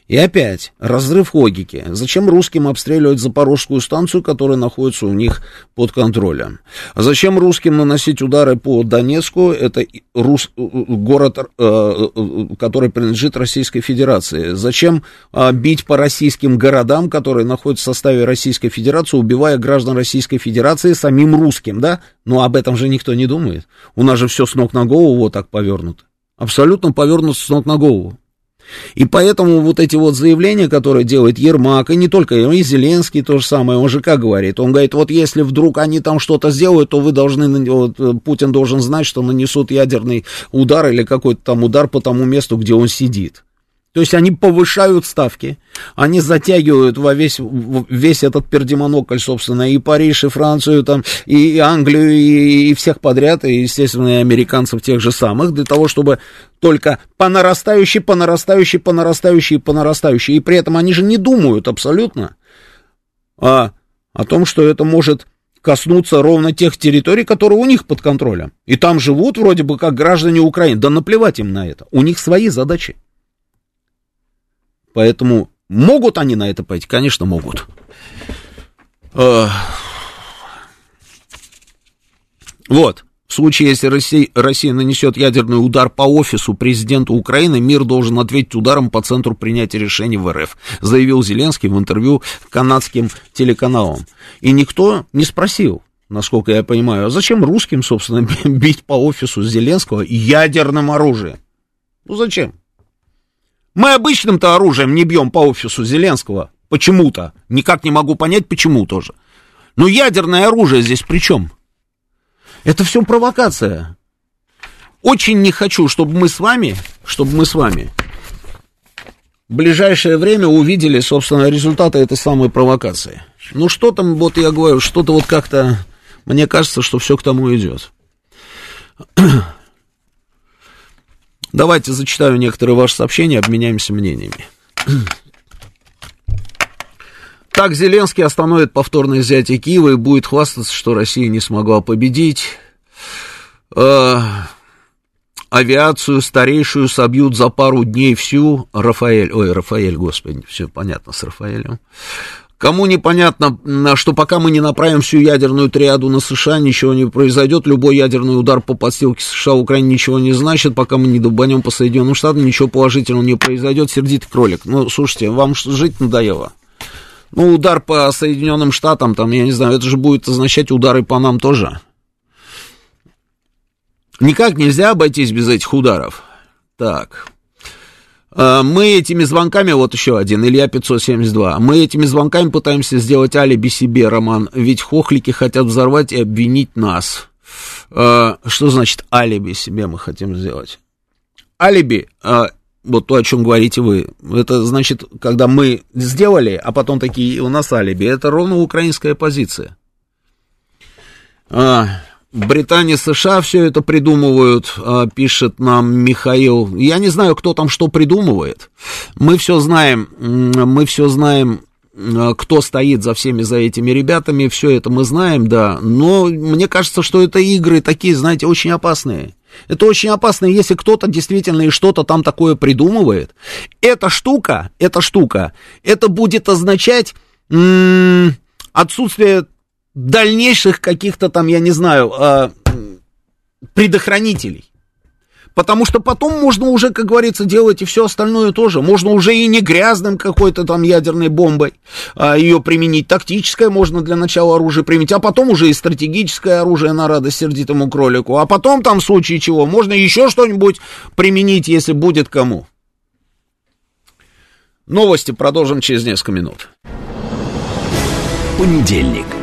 И опять, разрыв логики. Зачем русским обстреливать Запорожскую станцию, которая находится у них под контролем? А зачем русским наносить удары по Донецку? Это рус... город, э, э, который принадлежит Российской Федерации. Зачем а, бить по российским городам, которые находятся в составе Российской Федерации, убивая граждан Российской Федерации самим русским, да? Но об этом же никто не думает. У нас же все с ног на голову вот так повернуто. Абсолютно повернуто с ног на голову. И поэтому вот эти вот заявления, которые делает Ермак, и не только, и Зеленский то же самое, он же как говорит, он говорит, вот если вдруг они там что-то сделают, то вы должны, вот, Путин должен знать, что нанесут ядерный удар или какой-то там удар по тому месту, где он сидит. То есть они повышают ставки, они затягивают во весь, весь этот пердемонокль, собственно, и Париж, и Францию, там, и Англию, и, и всех подряд, и, естественно, и американцев тех же самых, для того, чтобы только по нарастающей, по нарастающей, по нарастающей, по нарастающей. И при этом они же не думают абсолютно а, о том, что это может коснуться ровно тех территорий, которые у них под контролем. И там живут вроде бы как граждане Украины. Да наплевать им на это. У них свои задачи. Поэтому могут они на это пойти? Конечно, могут. Вот. В случае, если Россия, Россия нанесет ядерный удар по офису президента Украины, мир должен ответить ударом по центру принятия решений в РФ, заявил Зеленский в интервью канадским телеканалам. И никто не спросил, насколько я понимаю, а зачем русским, собственно, *laughs* бить по офису Зеленского ядерным оружием? Ну зачем? Мы обычным-то оружием не бьем по офису Зеленского. Почему-то. Никак не могу понять, почему тоже. Но ядерное оружие здесь при чем? Это все провокация. Очень не хочу, чтобы мы с вами, чтобы мы с вами в ближайшее время увидели, собственно, результаты этой самой провокации. Ну, что там, вот я говорю, что-то вот как-то, мне кажется, что все к тому идет. Давайте зачитаю некоторые ваши сообщения, обменяемся мнениями. *clears throat* Так Зеленский остановит повторное взятие Киева и будет хвастаться, что Россия не смогла победить. Э, авиацию старейшую собьют за пару дней всю. Рафаэль, ой, Рафаэль, господи, все понятно с Рафаэлем. Кому непонятно, что пока мы не направим всю ядерную триаду на США, ничего не произойдет. Любой ядерный удар по подстилке США в Украине ничего не значит. Пока мы не долбанем по Соединенным Штатам, ничего положительного не произойдет. Сердитый кролик. Ну, слушайте, вам жить надоело. Ну, удар по Соединенным Штатам, там, я не знаю, это же будет означать удары по нам тоже. Никак нельзя обойтись без этих ударов. Так. А, мы этими звонками, вот еще один, Илья 572, мы этими звонками пытаемся сделать алиби себе, Роман, ведь хохлики хотят взорвать и обвинить нас. А, что значит алиби себе мы хотим сделать? Алиби, а, вот то, о чем говорите вы, это значит, когда мы сделали, а потом такие, у нас алиби, это ровно украинская позиция. Британия, США все это придумывают, а, пишет нам Михаил. Я не знаю, кто там что придумывает. Мы все знаем, мы все знаем, а, кто стоит за всеми за этими ребятами, все это мы знаем, да. Но мне кажется, что это игры такие, знаете, очень опасные. Это очень опасно, если кто-то действительно и что-то там такое придумывает. Эта штука, эта штука, это будет означать м- отсутствие дальнейших каких-то там, я не знаю, э, предохранителей. Потому что потом можно уже, как говорится, делать и все остальное тоже. Можно уже и не грязным какой-то там ядерной бомбой а, ее применить. Тактическое можно для начала оружие применить, а потом уже и стратегическое оружие на радость сердитому кролику. А потом там в случае чего можно еще что-нибудь применить, если будет кому. Новости продолжим через несколько минут. Понедельник.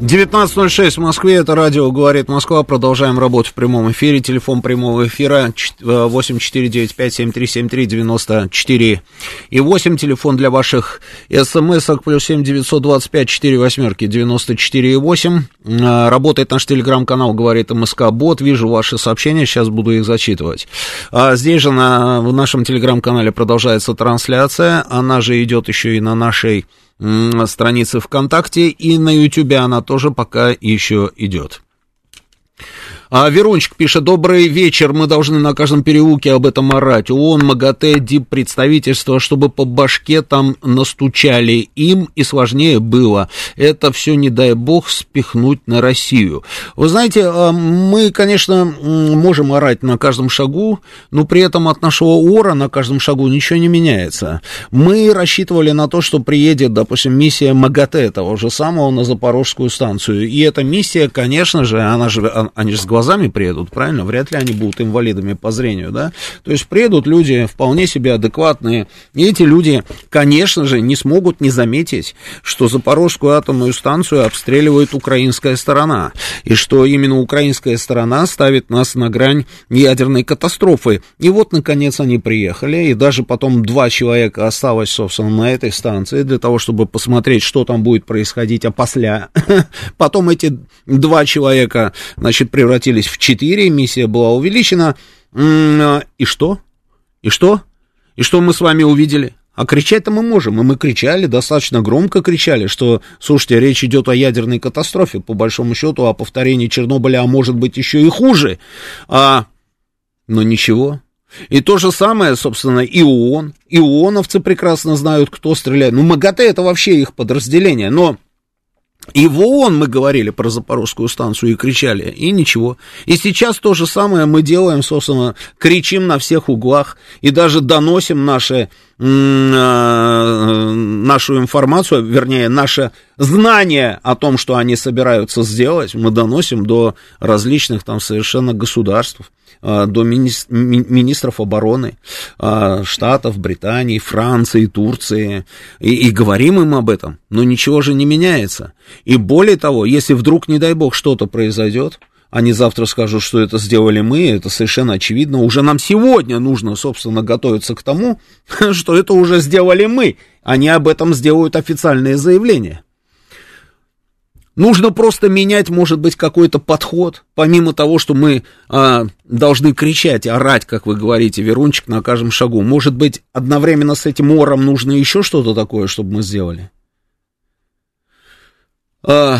19.06 в Москве, это радио «Говорит Москва». Продолжаем работу в прямом эфире. Телефон прямого эфира 8495-7373-94 и 8. Телефон для ваших смс-ок плюс 7 925 4 восьмерки 94 и 8. А, работает наш телеграм-канал «Говорит МСК Бот». Вижу ваши сообщения, сейчас буду их зачитывать. А здесь же на, в нашем телеграм-канале продолжается трансляция. Она же идет еще и на нашей страницы ВКонтакте, и на Ютубе она тоже пока еще идет. А Верунчик пишет, добрый вечер, мы должны на каждом переулке об этом орать. ООН, МАГАТЭ, ДИП, представительство, чтобы по башке там настучали. Им и сложнее было. Это все, не дай бог, спихнуть на Россию. Вы знаете, а, мы, конечно, можем орать на каждом шагу, но при этом от нашего ора на каждом шагу ничего не меняется. Мы рассчитывали на то, что приедет, допустим, миссия МАГАТЭ, того же самого, на Запорожскую станцию. И эта миссия, конечно же, она же, а, они же с глазами приедут, правильно? Вряд ли они будут инвалидами по зрению, да? То есть приедут люди вполне себе адекватные, и эти люди, конечно же, не смогут не заметить, что Запорожскую атомную станцию обстреливает украинская сторона, и что именно украинская сторона ставит нас на грань ядерной катастрофы. И вот, наконец, они приехали, и даже потом два человека осталось, собственно, на этой станции для того, чтобы посмотреть, что там будет происходить, а после *laughs* потом эти два человека, значит, превратились в четыре, миссия была увеличена. И что? И что? И что мы с вами увидели? А кричать-то мы можем, и мы кричали, достаточно громко кричали, что, слушайте, речь идет о ядерной катастрофе, по большому счету, о повторении Чернобыля, а может быть еще и хуже. А... Но ничего. И то же самое, собственно, и ООН. И ООНовцы прекрасно знают, кто стреляет. Ну, МАГАТЭ это вообще их подразделение, но и в ООН мы говорили про Запорожскую станцию и кричали, и ничего. И сейчас то же самое мы делаем, собственно, кричим на всех углах и даже доносим наши, нашу информацию, вернее, наше знание о том, что они собираются сделать, мы доносим до различных там совершенно государств. А, до министров обороны Штатов, Британии, Франции, Турции, и, и говорим им об этом, но ничего же не меняется. И более того, если вдруг, не дай бог, что-то произойдет, они завтра скажут, что это сделали мы, это совершенно очевидно. Уже нам сегодня нужно, собственно, готовиться к тому, *laughs* что это уже сделали мы. Они об этом сделают официальные заявления. Нужно просто менять, может быть, какой-то подход, помимо того, что мы а, должны кричать, орать, как вы говорите, Верунчик на каждом шагу. Может быть, одновременно с этим ором нужно еще что-то такое, чтобы мы сделали? А,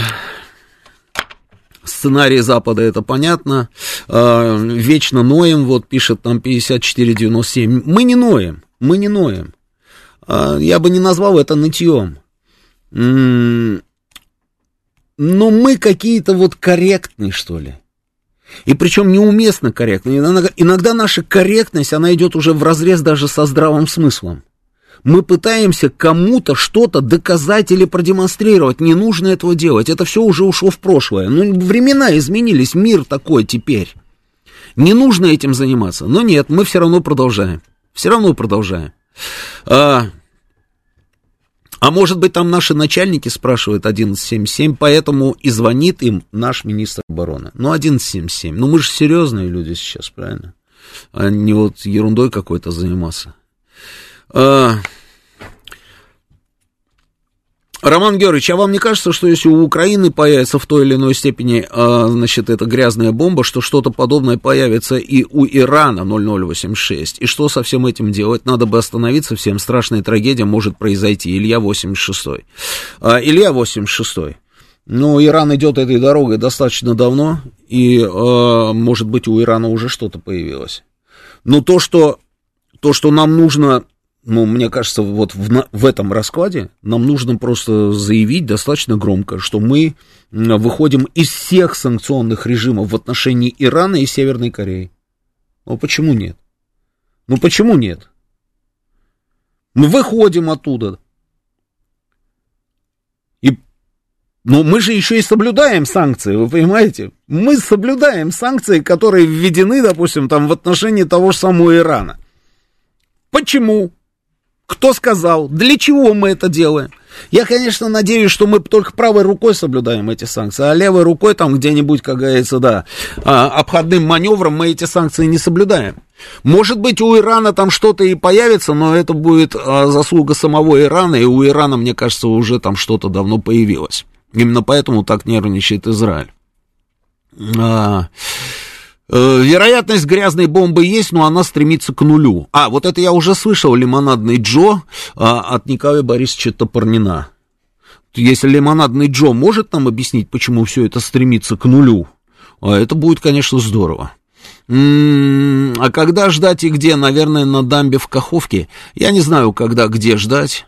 сценарий Запада, это понятно. А, вечно ноем, вот пишет там 5497. Мы не ноем, мы не ноем. А, я бы не назвал это нытьем но мы какие-то вот корректные, что ли. И причем неуместно корректные. Иногда наша корректность, она идет уже в разрез даже со здравым смыслом. Мы пытаемся кому-то что-то доказать или продемонстрировать. Не нужно этого делать. Это все уже ушло в прошлое. Ну, времена изменились, мир такой теперь. Не нужно этим заниматься. Но нет, мы все равно продолжаем. Все равно продолжаем. А, а может быть, там наши начальники спрашивают 1177, поэтому и звонит им наш министр обороны. Ну, 1177. Ну, мы же серьезные люди сейчас, правильно? А не вот ерундой какой-то заниматься. А, Роман Георгиевич, а вам не кажется, что если у Украины появится в той или иной степени, а, значит, эта грязная бомба, что что-то подобное появится и у Ирана 0086? И что со всем этим делать? Надо бы остановиться всем, страшная трагедия может произойти. Илья 86. А, Илья 86. Ну, Иран идет этой дорогой достаточно давно, и, может быть, у Ирана уже что-то появилось. Но то, что, то, что нам нужно ну, мне кажется, вот в, в этом раскладе нам нужно просто заявить достаточно громко, что мы выходим из всех санкционных режимов в отношении Ирана и Северной Кореи. Ну, почему нет? Ну, почему нет? Мы выходим оттуда. И, но мы же еще и соблюдаем санкции, вы понимаете? Мы соблюдаем санкции, которые введены, допустим, там в отношении того же самого Ирана. Почему? Кто сказал? Для чего мы это делаем? Я, конечно, надеюсь, что мы только правой рукой соблюдаем эти санкции, а левой рукой там где-нибудь, как говорится, да, а, обходным маневром мы эти санкции не соблюдаем. Может быть, у Ирана там что-то и появится, но это будет а, заслуга самого Ирана, и у Ирана, мне кажется, уже там что-то давно появилось. Именно поэтому так нервничает Израиль. А, Э, вероятность грязной бомбы есть, но она стремится к нулю. А, вот это я уже слышал, лимонадный Джо а, от Николая Борисовича Топорнина. Если лимонадный Джо может нам объяснить, почему все это стремится к нулю, это будет, конечно, здорово. А когда ждать и где? Наверное, на дамбе в Каховке. Я не знаю, когда, где ждать.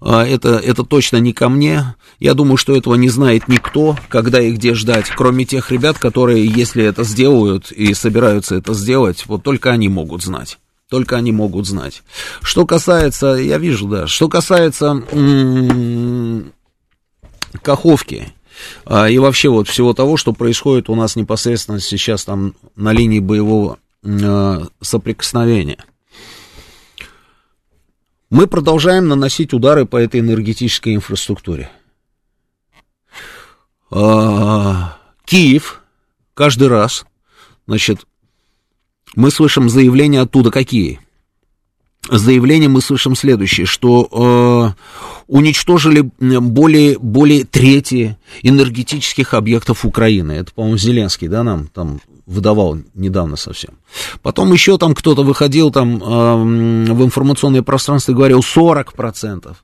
А, это, это точно не ко мне. Я думаю, что этого не знает никто, когда и где ждать, кроме тех ребят, которые, если это сделают и собираются это сделать, вот только они могут знать. Только они могут знать. Что касается, я вижу, да, что касается м-м, Каховки, а, и вообще вот всего того, что происходит у нас непосредственно сейчас там на линии боевого а, соприкосновения. Мы продолжаем наносить удары по этой энергетической инфраструктуре. А, Киев каждый раз, значит, мы слышим заявления оттуда какие? Заявления мы слышим следующее, что э, уничтожили более, более трети энергетических объектов Украины. Это, по-моему, Зеленский, да, нам там выдавал недавно совсем. Потом еще там кто-то выходил там э, в информационное пространство и говорил 40%.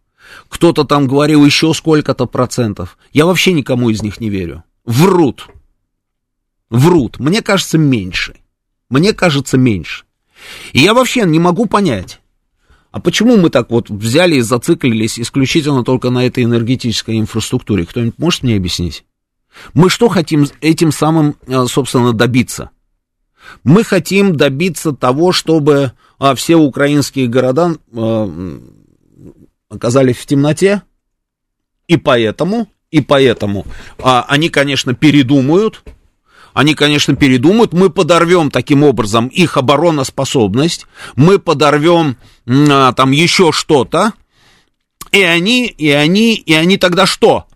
Кто-то там говорил еще сколько-то процентов. Я вообще никому из них не верю. Врут. Врут. Мне кажется, меньше. Мне кажется, меньше. И я вообще не могу понять, а почему мы так вот взяли и зациклились исключительно только на этой энергетической инфраструктуре? Кто-нибудь может мне объяснить? Мы что хотим этим самым, э, собственно, добиться? Мы хотим добиться того, чтобы а, все украинские города оказались в темноте, и поэтому, и поэтому а, они, конечно, передумают, они, конечно, передумают, мы подорвем таким образом их обороноспособность, мы подорвем а, там еще что-то, и они, и они, и они тогда что?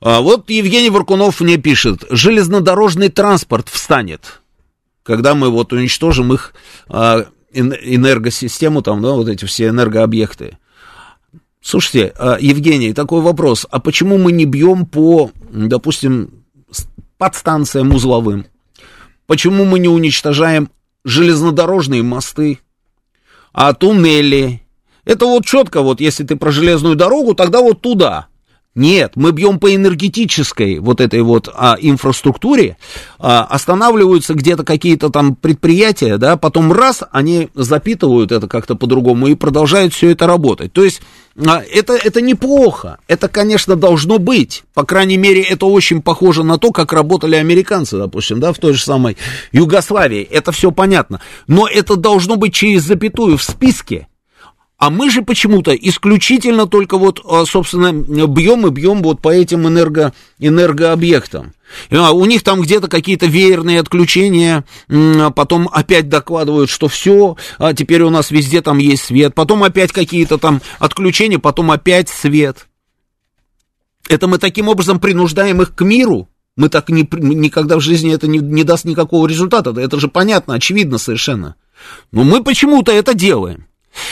А вот Евгений Варкунов мне пишет, железнодорожный транспорт встанет, когда мы вот уничтожим их а, энергосистему, там, да, вот эти все энергообъекты. Слушайте, а, Евгений, такой вопрос, а почему мы не бьем по, допустим, подстанциям узловым? Почему мы не уничтожаем железнодорожные мосты, а туннели? Это вот четко, вот если ты про железную дорогу, тогда вот туда. Нет, мы бьем по энергетической вот этой вот а, инфраструктуре, а, останавливаются где-то какие-то там предприятия, да, потом раз, они запитывают это как-то по-другому и продолжают все это работать. То есть а, это, это неплохо, это, конечно, должно быть, по крайней мере, это очень похоже на то, как работали американцы, допустим, да, в той же самой Югославии, это все понятно, но это должно быть через запятую в списке, а мы же почему-то исключительно только вот, а, собственно, бьем и бьем вот по этим энерго, энергообъектам. А у них там где-то какие-то веерные отключения, потом опять докладывают, что все, а теперь у нас везде там есть свет, потом опять какие-то там отключения, потом опять свет. Это мы таким образом принуждаем их к миру, мы так не, никогда в жизни это не, не даст никакого результата, это же понятно, очевидно совершенно. Но мы почему-то это делаем.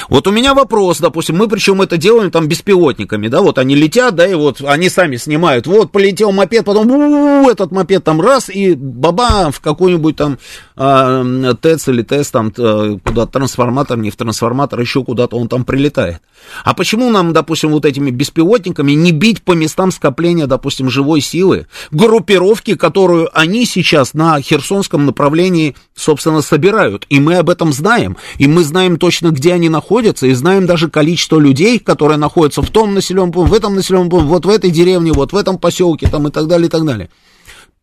Вот у меня вопрос, допустим, мы причем это делаем там беспилотниками, да, вот они летят, да, и вот они сами снимают, вот полетел мопед, потом этот мопед там раз, и баба в какой-нибудь там э, ТЭЦ или ТЭС там э, куда трансформатор, не в трансформатор, еще куда-то он там прилетает. А почему нам, допустим, вот этими беспилотниками не бить по местам скопления, допустим, живой силы, группировки, которую они сейчас на Херсонском направлении, собственно, собирают, и мы об этом знаем, и мы знаем точно, где они находятся, и знаем даже количество людей, которые находятся в том населенном пункте, в этом населенном пункте, вот в этой деревне, вот в этом поселке, там и так далее, и так далее.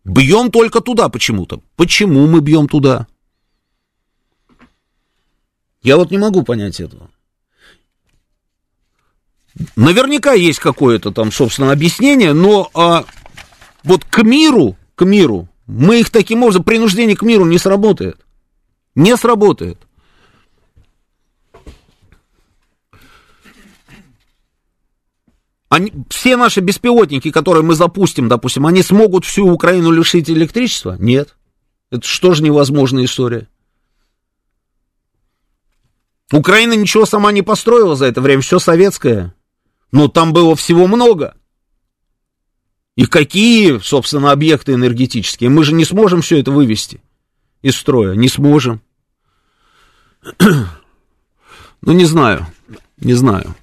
Бьем только туда почему-то. Почему мы бьем туда? Я вот не могу понять этого. Наверняка есть какое-то там, собственно, объяснение, но а, вот к миру, к миру, мы их таким образом, принуждение к миру не сработает. Не сработает. Они, все наши беспилотники, которые мы запустим, допустим, они смогут всю Украину лишить электричества? Нет. Это что же невозможная история? Украина ничего сама не построила за это время, все советское. Но там было всего много. И какие, собственно, объекты энергетические? Мы же не сможем все это вывести из строя. Не сможем. *clears throat* Ну, не знаю. Не знаю.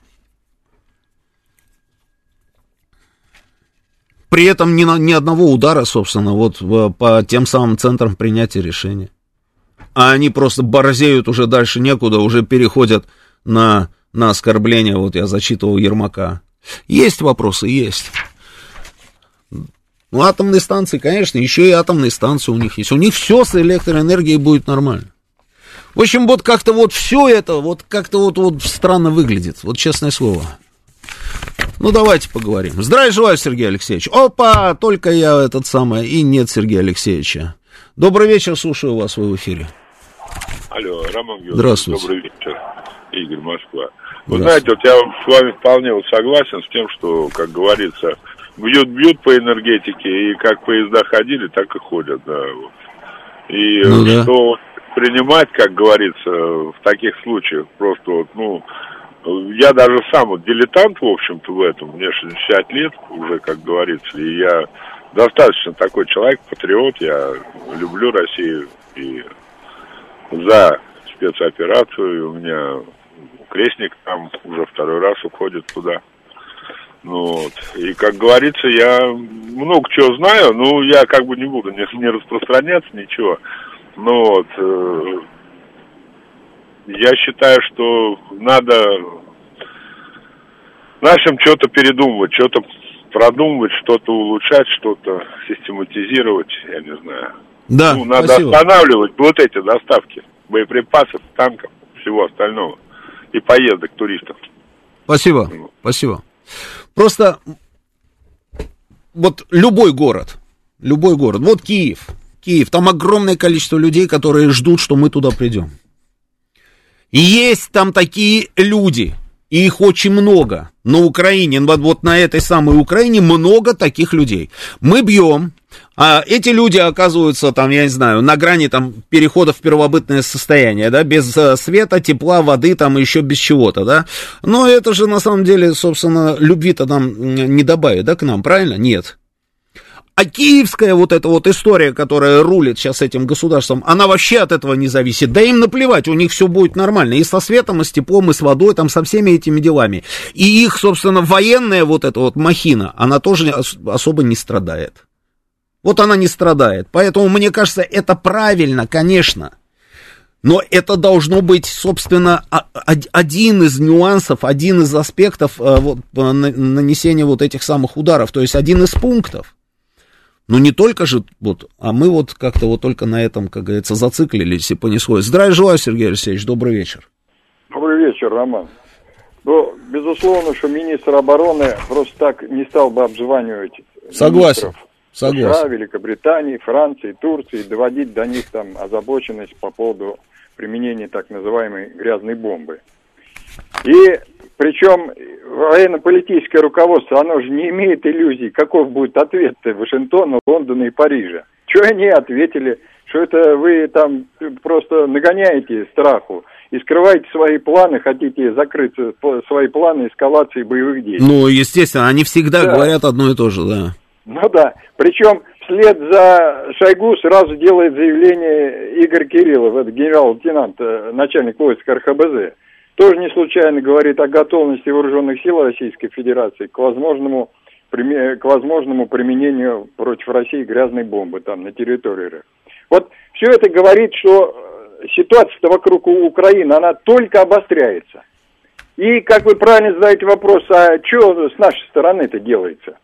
При этом ни, ни одного удара, собственно, вот по тем самым центрам принятия решения. А они просто борзеют уже дальше некуда, уже переходят на, на оскорбление. Вот я зачитывал Ермака. Есть вопросы, есть. Ну, атомные станции, конечно, еще и атомные станции у них есть. У них все с электроэнергией будет нормально. В общем, вот как-то вот все это, вот как-то вот, вот странно выглядит. Вот честное слово. Ну, давайте поговорим. Здравия желаю, Сергей Алексеевич. Опа, только я этот самый, и нет Сергея Алексеевича. Добрый вечер, слушаю вас, вы в эфире. Алло, Роман Георгиевич. Здравствуйте. Добрый вечер. Игорь, Москва. Вы знаете, вот я с вами вполне вот согласен с тем, что, как говорится, бьют-бьют по энергетике, и как поезда ходили, так и ходят, да. Вот. И Ну да. что принимать, как говорится, в таких случаях, просто вот, ну, я даже сам вот дилетант, в общем-то, в этом, мне 60 лет уже, как говорится, и я достаточно такой человек, патриот, я люблю Россию и за спецоперацию, у меня крестник там уже второй раз уходит туда. Ну вот. И, как говорится, я много чего знаю, ну, я как бы не буду не, не распространяться, ничего. Ну вот, э, я считаю, что надо нашим что-то передумывать, что-то продумывать, что-то улучшать, что-то систематизировать, я не знаю. Да, ну, надо спасибо. останавливать вот эти доставки боеприпасов, танков, всего остального. И поездок туристов. Спасибо, спасибо. Просто вот любой город, любой город, вот Киев, Киев, там огромное количество людей, которые ждут, что мы туда придем. И есть там такие люди, и их очень много. На Украине, вот, вот на этой самой Украине много таких людей. Мы бьем, а эти люди оказываются там, я не знаю, на грани там перехода в первобытное состояние, да, без э, света, тепла, воды, там еще без чего-то, да. Но это же на самом деле, собственно, любви-то нам не добавит, да, к нам, правильно? Нет. А киевская вот эта вот история, которая рулит сейчас этим государством, она вообще от этого не зависит. Да им наплевать, у них все будет нормально. И со светом, и с теплом, и с водой, там со всеми этими делами. И их, собственно, военная вот эта вот махина, она тоже ос- особо не страдает. Вот она не страдает. Поэтому, мне кажется, это правильно, конечно. Но это должно быть, собственно, а- один из нюансов, один из аспектов э, вот, э, на- нанесения вот этих самых ударов. То есть один из пунктов. Ну, не только же, вот, а мы вот как-то вот только на этом, как говорится, зациклились и понеслось. Здравия желаю, Сергей Алексеевич, добрый вечер. Добрый вечер, Роман. Ну, безусловно, что министр обороны просто так не стал бы обзванивать Согласен, министров согласен. США, Великобритании, Франции, Турции, доводить до них там озабоченность по поводу применения так называемой грязной бомбы. И причем военно-политическое руководство, оно же не имеет иллюзий, каков будет ответ Вашингтона, Лондона и Парижа. Что они ответили, что это вы там просто нагоняете страху и скрываете свои планы, хотите закрыть свои планы эскалации боевых действий. Ну, естественно, они всегда Да. говорят одно и то же, да. Ну да. Причем вслед за Шойгу сразу делает заявление Игорь Кириллов, это генерал-лейтенант, э, начальник войск РХБЗ. Тоже не случайно говорит о готовности вооруженных сил Российской Федерации к возможному, к возможному применению против России грязной бомбы там на территории РФ. Вот все это говорит, что э, ситуация вокруг Украины, она только обостряется. И, как вы правильно задаете вопрос, а что с нашей стороны это делается?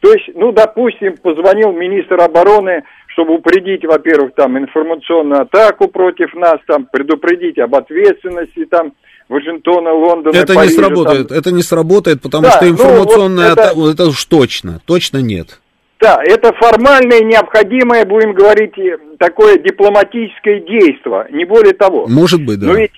То есть, ну, допустим, позвонил министр обороны, чтобы упредить, во-первых, там, информационную атаку против нас, там, предупредить об ответственности, там, Вашингтона, Лондона, Это не Парижа, сработает, там. это не сработает, потому Да, что ну, информационная вот это- вот это уж точно, точно нет. Да, это формальное, необходимое, будем говорить, такое дипломатическое действие, не более того. Может быть, да. Но ведь,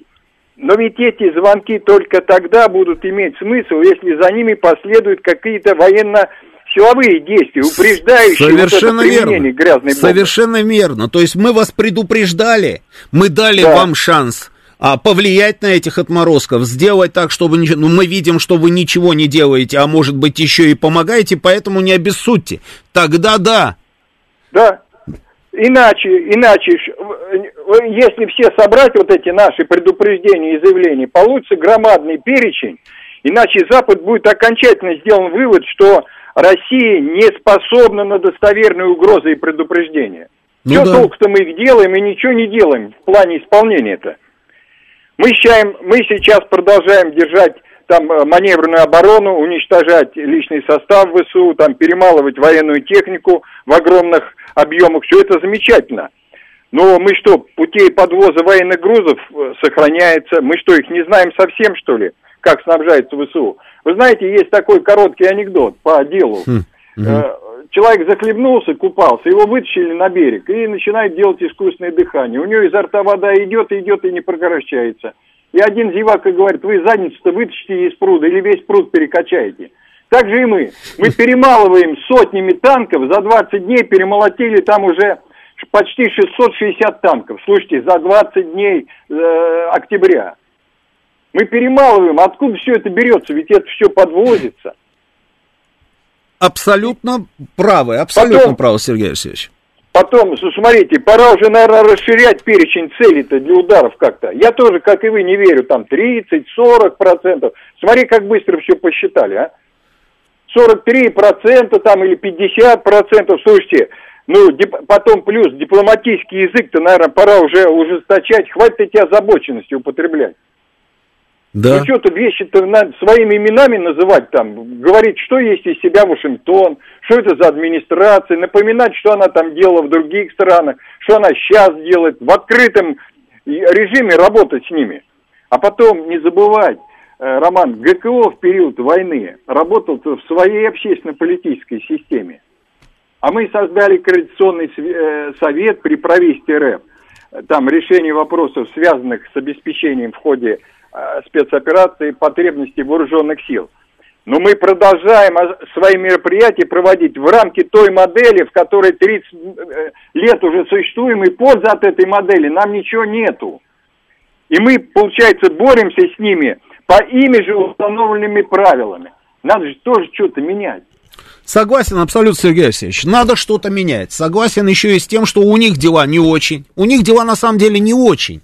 но ведь эти звонки только тогда будут иметь смысл, если за ними последуют какие-то военно-силовые действия, упреждающие Совершенно вот это верно. грязной бомбы. Совершенно верно. То есть мы вас предупреждали, мы дали Да. вам шанс а, повлиять на этих отморозков, сделать так, чтобы. Ну, мы видим, что вы ничего не делаете, а может быть еще и помогаете, поэтому не обессудьте. Тогда да. Да. Иначе, иначе, в- если все собрать вот эти наши предупреждения и заявления, получится громадный перечень, иначе Запад будет окончательно сделан вывод, что Россия не способна на достоверные угрозы и предупреждения. Ну, Все да. толку-то мы их делаем и ничего не делаем в плане исполнения-то. Мы, считаем, мы сейчас продолжаем держать там э, маневренную оборону, уничтожать личный состав ВСУ, там перемалывать военную технику в огромных объемах. Все это замечательно. Но мы что, путей подвоза военных грузов э, сохраняется? Мы что, их не знаем совсем, что ли, как снабжается ВСУ? Вы знаете, есть такой короткий анекдот по делу. Хм. Человек захлебнулся, купался, его вытащили на берег и начинает делать искусственное дыхание. У него изо рта вода идет, идет и не прекращается. И один зевака говорит, вы задницу-то вытащите из пруда или весь пруд перекачаете. Так же и мы. Мы перемалываем сотнями танков, за 20 дней перемолотили там уже почти 660 танков. Слушайте, за 20 дней э, октября. Мы перемалываем. Откуда все это берется? Ведь это все подвозится. Абсолютно правы, абсолютно Потом, правы, Сергей Алексеевич. Потом, смотрите, пора уже, наверное, расширять перечень целей-то для ударов как-то. Я тоже, как и вы, не верю, там 30-40 процентов. Смотри, как быстро все посчитали, а. 43 процента там или 50 процентов, слушайте, ну, дип, потом плюс дипломатический язык-то, наверное, пора уже ужесточать, хватит эти озабоченности употреблять. Да. Ну, что тут вещи-то надо своими именами называть там, говорить, что есть из себя Вашингтон, что это за администрация, напоминать, что она там делала в других странах, что она сейчас делает, в открытом режиме работать с ними. А потом не забывать, э, Роман, ГКО в период войны работал в своей общественно-политической системе. А мы создали Координационный э, совет при правительстве РФ. Там решение вопросов, связанных с обеспечением в ходе спецоперации потребностей вооруженных сил. Но мы продолжаем свои мероприятия проводить в рамке той модели, в которой 30 э, лет уже существуем, и пользы от этой модели нам ничего нету. И мы, получается, боремся с ними по ими же установленными правилами. Надо же тоже что-то менять. Согласен абсолютно, Сергей Алексеевич. Надо что-то менять. Согласен еще и с тем, что у них дела не очень. У них дела на самом деле не очень.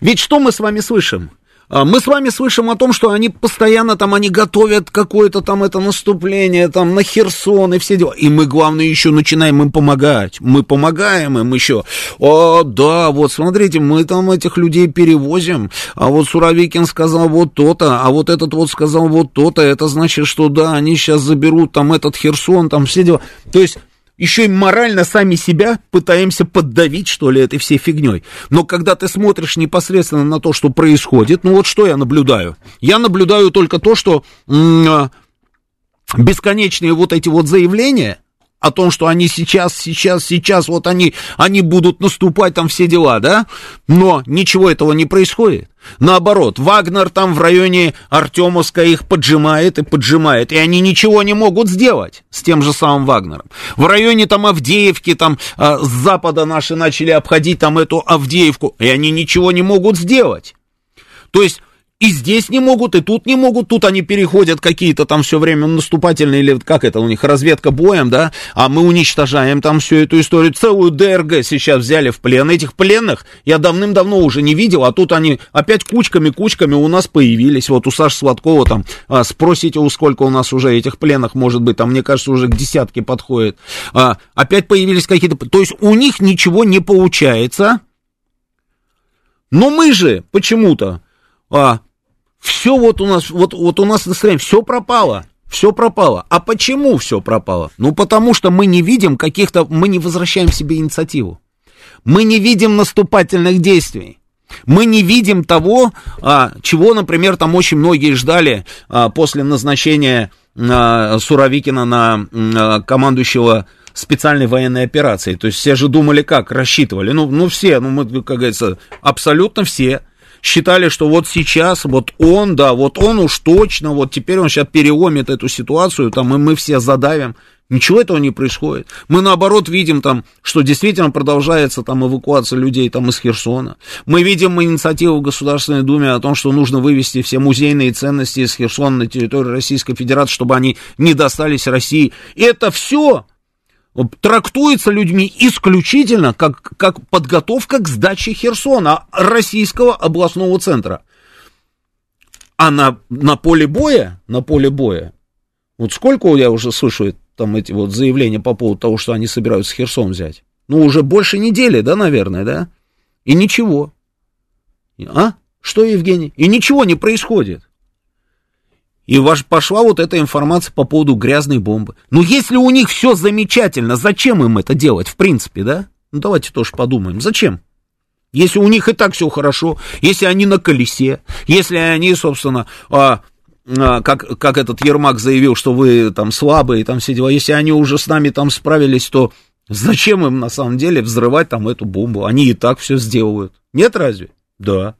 Ведь что мы с вами слышим? А, мы с вами слышим о том, что они постоянно там, они готовят какое-то там это наступление, там, на Херсон и все дела. И мы, главное, еще начинаем им помогать. Мы помогаем им еще. О, да, вот смотрите, мы там этих людей перевозим, а вот Суровикин сказал вот то-то, а вот этот вот сказал вот то-то, это значит, что да, они сейчас заберут там этот Херсон, там все дела. То есть еще и морально сами себя пытаемся поддавить, что ли, этой всей фигней. Но когда ты смотришь непосредственно на то, что происходит, ну вот что я наблюдаю? Я наблюдаю только то, что м- бесконечные вот эти вот заявления, о том, что они сейчас, сейчас, сейчас, вот они, они будут наступать, там все дела, да? Но ничего этого не происходит. Наоборот, Вагнер там в районе Артемовска их поджимает и поджимает, и они ничего не могут сделать с тем же самым Вагнером. В районе там Авдеевки, там э, с запада наши начали обходить там эту Авдеевку, и они ничего не могут сделать. То есть и здесь не могут, и тут не могут, тут они переходят какие-то там все время наступательные, или как это у них, разведка боем, да, а мы уничтожаем там всю эту историю. Целую ДРГ сейчас взяли в плен. Этих пленных я давным-давно уже не видел, а тут они опять кучками-кучками у нас появились. Вот у Саши Сладкова там, а, спросите, у сколько у нас уже этих пленных, может быть, там, мне кажется, уже к десятке подходит. А, опять появились какие-то... То есть у них ничего не получается, но мы же почему-то а, все вот у нас, вот, вот у нас настроение, все пропало. Все пропало. А почему все пропало? Ну, потому что мы не видим каких-то, мы не возвращаем себе инициативу. Мы не видим наступательных действий. Мы не видим того, а, чего, например, там очень многие ждали а, после назначения а, Суровикина на а, командующего специальной военной операции. То есть все же думали как, рассчитывали. Ну, ну все, ну, мы, как говорится, абсолютно все считали, что вот сейчас, вот он, да, вот он уж точно, вот теперь он сейчас переломит эту ситуацию, там, и мы все задавим. Ничего этого не происходит. Мы наоборот видим там, что действительно продолжается там эвакуация людей там из Херсона. Мы видим инициативу в Государственной Думе о том, что нужно вывести все музейные ценности из Херсона на территорию Российской Федерации, чтобы они не достались России. И это все трактуется людьми исключительно как, как подготовка к сдаче Херсона, российского областного центра. А на, на поле боя, на поле боя, Вот сколько я уже слышу там эти вот заявления по поводу того, что они собираются Херсон взять? Ну, уже больше недели, да, наверное, да? И ничего. А? Что, Евгений? И ничего не происходит. И ваш, пошла вот эта информация по поводу грязной бомбы. Ну, если у них все замечательно, зачем им это делать, в принципе, да? Ну, давайте тоже подумаем, зачем? Если у них и так все хорошо, если они на колесе, если они, собственно, а, а, как, как этот Ермак заявил, что вы там слабые, там все дела, если они уже с нами там справились, то зачем им на самом деле взрывать там эту бомбу? Они и так все сделают. Нет разве? Да.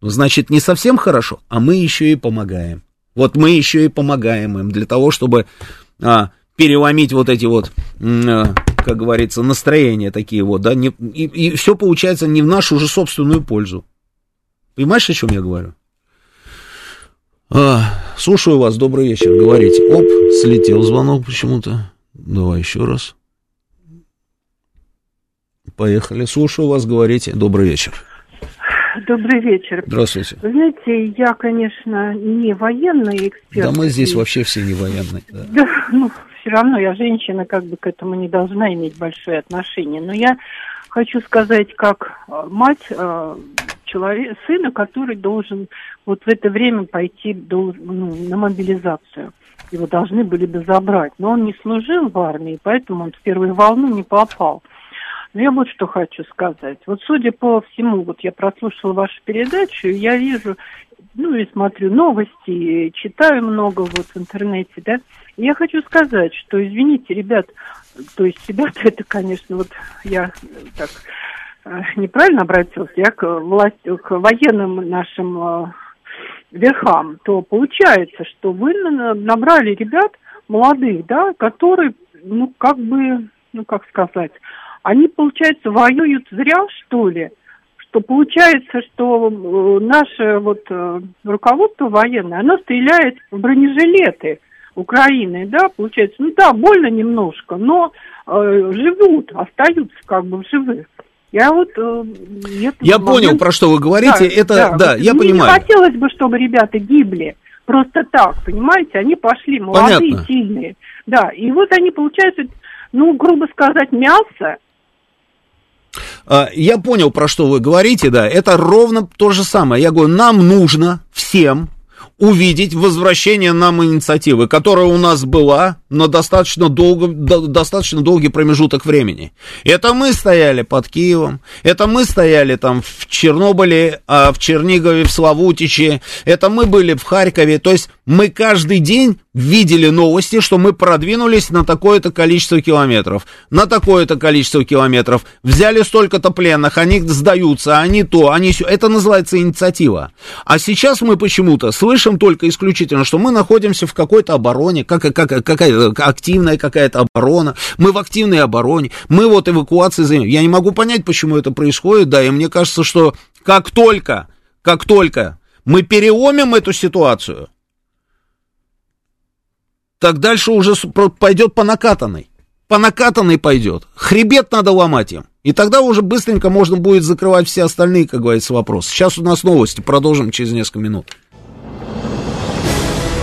Ну, значит, не совсем хорошо, а мы еще и помогаем. Вот мы еще и помогаем им для того, чтобы а, переломить вот эти вот, а, как говорится, настроения такие вот, да, не, и, и все получается не в нашу же собственную пользу. Понимаешь, о чем я говорю? А, слушаю вас, добрый вечер, говорите. Оп, слетел звонок почему-то. Давай еще раз. Поехали, слушаю вас, говорите. Добрый вечер. Добрый вечер. Здравствуйте. Вы знаете, я, конечно, не военный эксперт. Да мы здесь вообще все не военные. Да, да ну, все равно я женщина, как бы к этому не должна иметь большое отношение. Но я хочу сказать, как э, мать э, человек, сына, который должен вот в это время пойти до, ну, на мобилизацию. Его должны были бы забрать. Но он не служил в армии, поэтому он в первую волну не попал. Но я вот что хочу сказать. Вот судя по всему, вот я прослушала вашу передачу, я вижу, ну и смотрю новости, читаю много вот в интернете, да. И я хочу сказать, что, извините, ребят, то есть ребята, *laughs* это, конечно, вот я так э, неправильно обратился, я к власти, к военным нашим э, верхам, то получается, что вы набрали ребят молодых, да, которые, ну, как бы, ну, как сказать, они, получается, воюют зря, что ли? Что получается, что э, наше вот э, руководство военное, оно стреляет в бронежилеты Украины, да, получается, ну да, больно немножко, но э, живут, остаются как бы в живых. Я вот... Э, я момент... понял, про что вы говорите, да, это, да, да вот я мне понимаю. не хотелось бы, чтобы ребята гибли просто так, понимаете, они пошли молодые, Понятно. сильные. Да, и вот они, получается, ну, грубо сказать, мясо, я понял, про что вы говорите, да, это ровно то же самое. Я говорю, нам нужно всем увидеть возвращение нам инициативы, которая у нас была на достаточно, долго, до, достаточно долгий промежуток времени. Это мы стояли под Киевом, это мы стояли там в Чернобыле, а в Чернигове, в Славутиче, это мы были в Харькове. То есть мы каждый день видели новости, что мы продвинулись на такое-то количество километров, на такое-то количество километров, взяли столько-то пленных, они сдаются, они то, они все. Это называется инициатива. А сейчас мы почему-то слышим только исключительно, что мы находимся в какой-то обороне, как, как, какая активная какая-то оборона, мы в активной обороне, мы вот эвакуации занимаем. Я не могу понять, почему это происходит, да, и мне кажется, что как только, как только мы переломим эту ситуацию, так дальше уже пойдет по накатанной. По накатанной пойдет. Хребет надо ломать им. И тогда уже быстренько можно будет закрывать все остальные, как говорится, вопросы. Сейчас у нас новости, продолжим через несколько минут.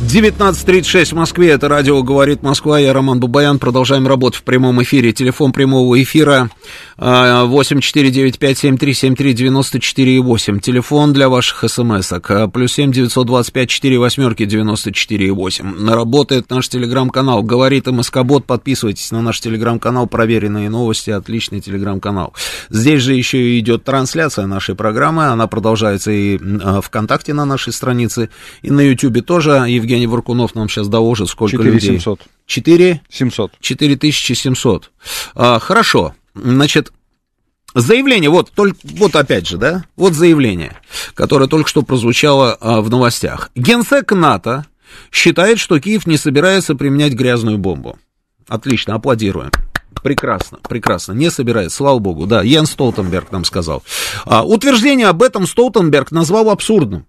19.36 в Москве, это радио «Говорит Москва», я Роман Бабаян, продолжаем работать в прямом эфире. Телефон прямого эфира 8495-7373-94,8. Телефон для ваших смс-ок. А, плюс 7 925 4 восьмерки 94,8. Работает наш телеграм-канал. Говорит МСК-бот. Подписывайтесь на наш телеграм-канал. Проверенные новости. Отличный телеграм-канал. Здесь же еще идет трансляция нашей программы. Она продолжается и а, ВКонтакте на нашей странице, и на Ютьюбе тоже. Евгений Варкунов нам сейчас доложит, сколько 4 людей. 700. 4? 700. 4700. А, хорошо. Значит, заявление, вот, только, вот опять же, да, вот заявление, которое только что прозвучало а, в новостях. Генсек НАТО считает, что Киев не собирается применять грязную бомбу. Отлично, аплодируем. Прекрасно, прекрасно. Не собирается, слава богу. Да, Йен Столтенберг нам сказал. А, утверждение об этом Столтенберг назвал абсурдным.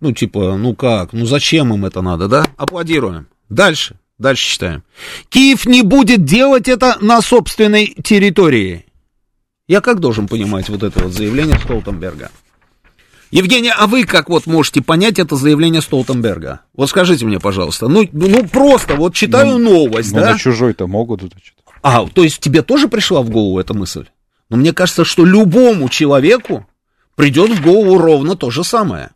Ну, типа, ну как, ну зачем им это надо, да? Аплодируем. Дальше, дальше читаем. Киев не будет делать это на собственной территории. Я как должен понимать вот это вот заявление Столтенберга? Евгений, а вы как вот можете понять это заявление Столтенберга? Вот скажите мне, пожалуйста. Ну, ну просто вот читаю ну, новость, ну, да? на чужой-то могут это читать. А, то есть тебе тоже пришла в голову эта мысль? Но мне кажется, что любому человеку придет в голову ровно то же самое.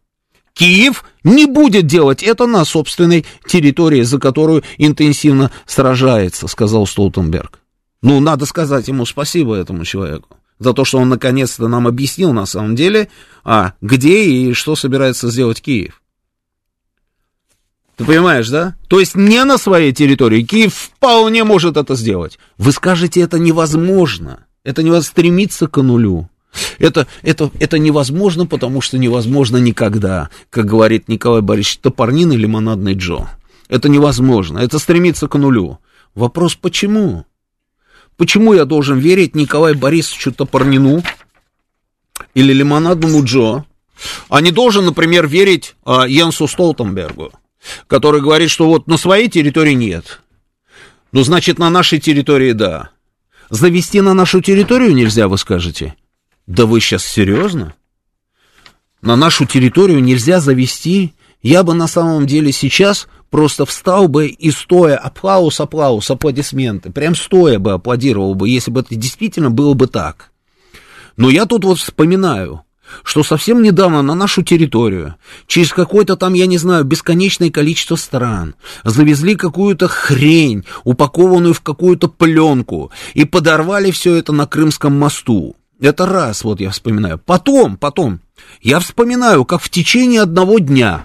Киев не будет делать это на собственной территории, за которую интенсивно сражается, сказал Столтенберг. Ну, надо сказать ему спасибо этому человеку за то, что он наконец-то нам объяснил на самом деле, а, где и что собирается сделать Киев. Ты понимаешь, да? То есть не на своей территории. Киев вполне может это сделать. Вы скажете, это невозможно. Это невозможно стремиться к нулю. Это, это, это невозможно, потому что невозможно никогда, как говорит Николай Борисович Топорнин и Лимонадный Джо. Это невозможно. Это стремиться к нулю. Вопрос, почему? Почему я должен верить Николаю Борисовичу Топорнину или Лимонадному Джо, а не должен, например, верить а, Йенсу Столтенбергу, который говорит, что вот на своей территории нет. Ну, значит, на нашей территории да. Завести на нашу территорию нельзя, вы скажете? Да вы сейчас серьезно? На нашу территорию нельзя завести? Я бы на самом деле сейчас просто встал бы и стоя, аплаус, аплаус, аплодисменты, прям стоя бы аплодировал бы, если бы это действительно было бы так. Но я тут вот вспоминаю, что совсем недавно на нашу территорию, через какое-то там, я не знаю, бесконечное количество стран, завезли какую-то хрень, упакованную в какую-то пленку, и подорвали все это на Крымском мосту. Это раз, вот я вспоминаю. Потом, потом, я вспоминаю, как в течение одного дня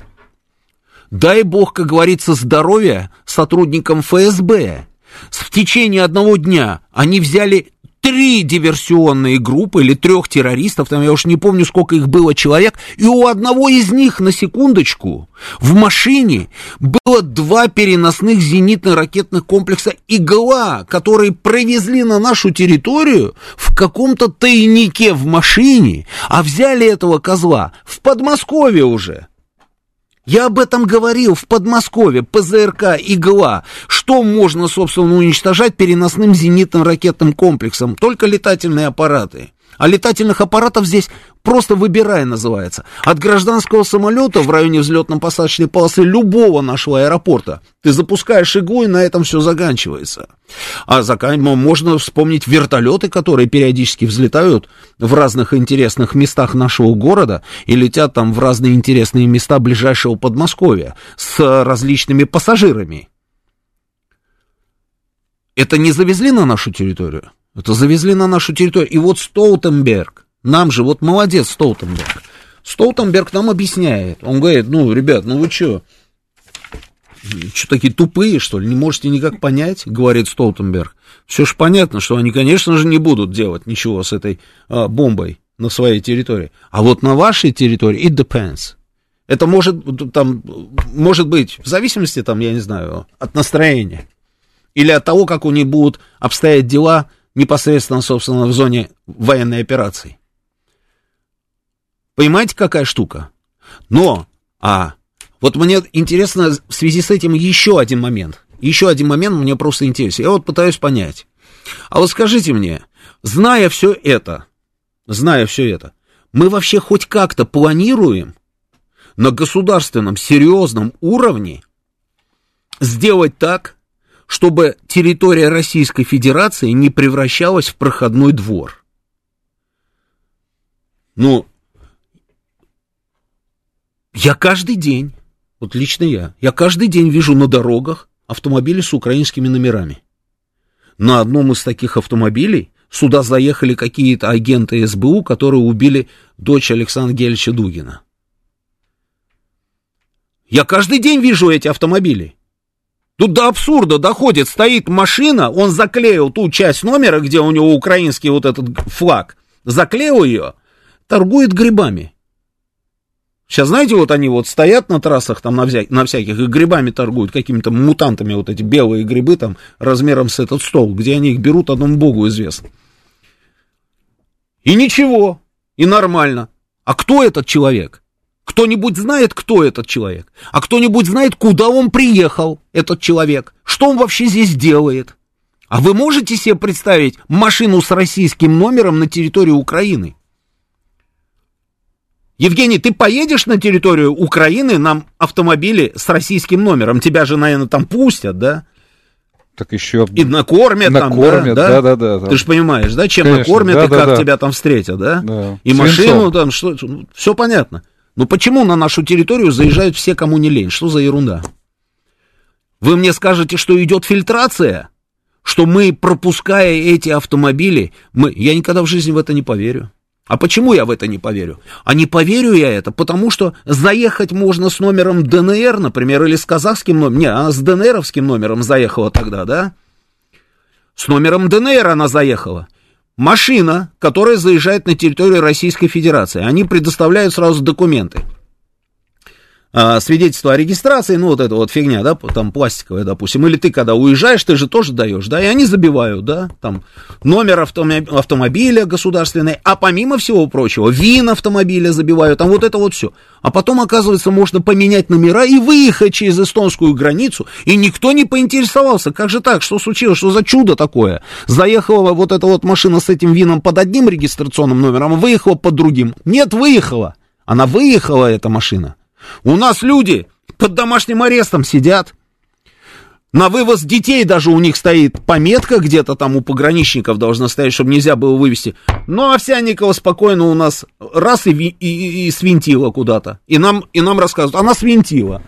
Дай бог, как говорится, здоровья сотрудникам ФСБ. В течение одного дня они взяли три диверсионные группы или трех террористов, там я уж не помню, сколько их было человек, и у одного из них, на секундочку, в машине было два переносных зенитно-ракетных комплекса «Игла», которые провезли на нашу территорию в каком-то тайнике в машине, а взяли этого козла в Подмосковье уже. Я об этом говорил в Подмосковье, ПЗРК «Игла». Что можно, собственно, уничтожать переносным зенитным ракетным комплексом? Только летательные аппараты. А летательных аппаратов здесь просто выбирай называется. От гражданского самолета в районе взлетно-посадочной полосы любого нашего аэропорта ты запускаешь иглу, и на этом все заканчивается. А закан... можно вспомнить вертолеты, которые периодически взлетают в разных интересных местах нашего города и летят там в разные интересные места ближайшего Подмосковья с различными пассажирами. Это не завезли на нашу территорию? Это завезли на нашу территорию. И вот Столтенберг, нам же, вот молодец Столтенберг. Столтенберг нам объясняет. Он говорит, ну, ребят, ну вы что, что такие тупые, что ли, не можете никак понять, говорит Столтенберг. Все же понятно, что они, конечно же, не будут делать ничего с этой а, бомбой на своей территории. А вот на вашей территории it depends. Это может, там, может быть, в зависимости, там, я не знаю, от настроения. Или от того, как у них будут обстоять дела непосредственно, собственно, в зоне военной операции. Понимаете, какая штука? Но, а, вот мне интересно в связи с этим еще один момент. Еще один момент мне просто интересен. Я вот пытаюсь понять. А вот скажите мне, зная все это, зная все это, мы вообще хоть как-то планируем на государственном серьезном уровне сделать так, чтобы территория Российской Федерации не превращалась в проходной двор. Ну, я каждый день, вот лично я, я каждый день вижу на дорогах автомобили с украинскими номерами. На одном из таких автомобилей сюда заехали какие-то агенты СБУ, которые убили дочь Александра Гельевича Дугина. Я каждый день вижу эти автомобили. Тут до абсурда доходит, стоит машина, он заклеил ту часть номера, где у него украинский вот этот флаг, заклеил ее, торгует грибами. Сейчас, знаете, вот они вот стоят на трассах там на, вся, на всяких и грибами торгуют, какими-то мутантами, вот эти белые грибы там размером с этот стол, где они их берут, одному богу известно. И ничего, и нормально. А кто этот человек? Кто-нибудь знает, кто этот человек? А кто-нибудь знает, куда он приехал, этот человек? Что он вообще здесь делает? А вы можете себе представить машину с российским номером на территории Украины? Евгений, ты поедешь на территорию Украины на автомобиле с российским номером? Тебя же, наверное, там пустят, да? Так еще... И накормят, накормят там, да? Да, да, да. Ты же понимаешь, да, чем Конечно, накормят да, и да, как да. тебя там встретят, да? Да. И Свинцом. машину там, что, все понятно. Но почему на нашу территорию заезжают все, кому не лень? Что за ерунда? Вы мне скажете, что идет фильтрация? Что мы, пропуская эти автомобили, мы... я никогда в жизни в это не поверю. А почему я в это не поверю? А не поверю я это, потому что заехать можно с номером ДНР, например, или с казахским номером. Не, она с ДНРовским номером заехала тогда, да? С номером ДНР она заехала. Машина, которая заезжает на территорию Российской Федерации. Они предоставляют сразу документы. А, свидетельство о регистрации, ну вот эта вот фигня, да, там пластиковая, допустим, или ты когда уезжаешь, ты же тоже даешь, да, и они забивают, да, там номер автомоб- автомобиля государственный, а помимо всего прочего, ВИН автомобиля забивают, там вот это вот все. А потом, оказывается, можно поменять номера и выехать через эстонскую границу, и никто не поинтересовался, как же так, что случилось, что за чудо такое. Заехала вот эта вот машина с этим ВИНом под одним регистрационным номером, а выехала под другим. Нет, выехала. Она выехала, эта машина. У нас люди под домашним арестом сидят. На вывоз детей даже у них стоит пометка где-то там у пограничников должна стоять, чтобы нельзя было вывести. Ну, Овсянникова спокойно у нас раз и, и- и свинтила куда-то. И нам, и нам рассказывают, она свинтила.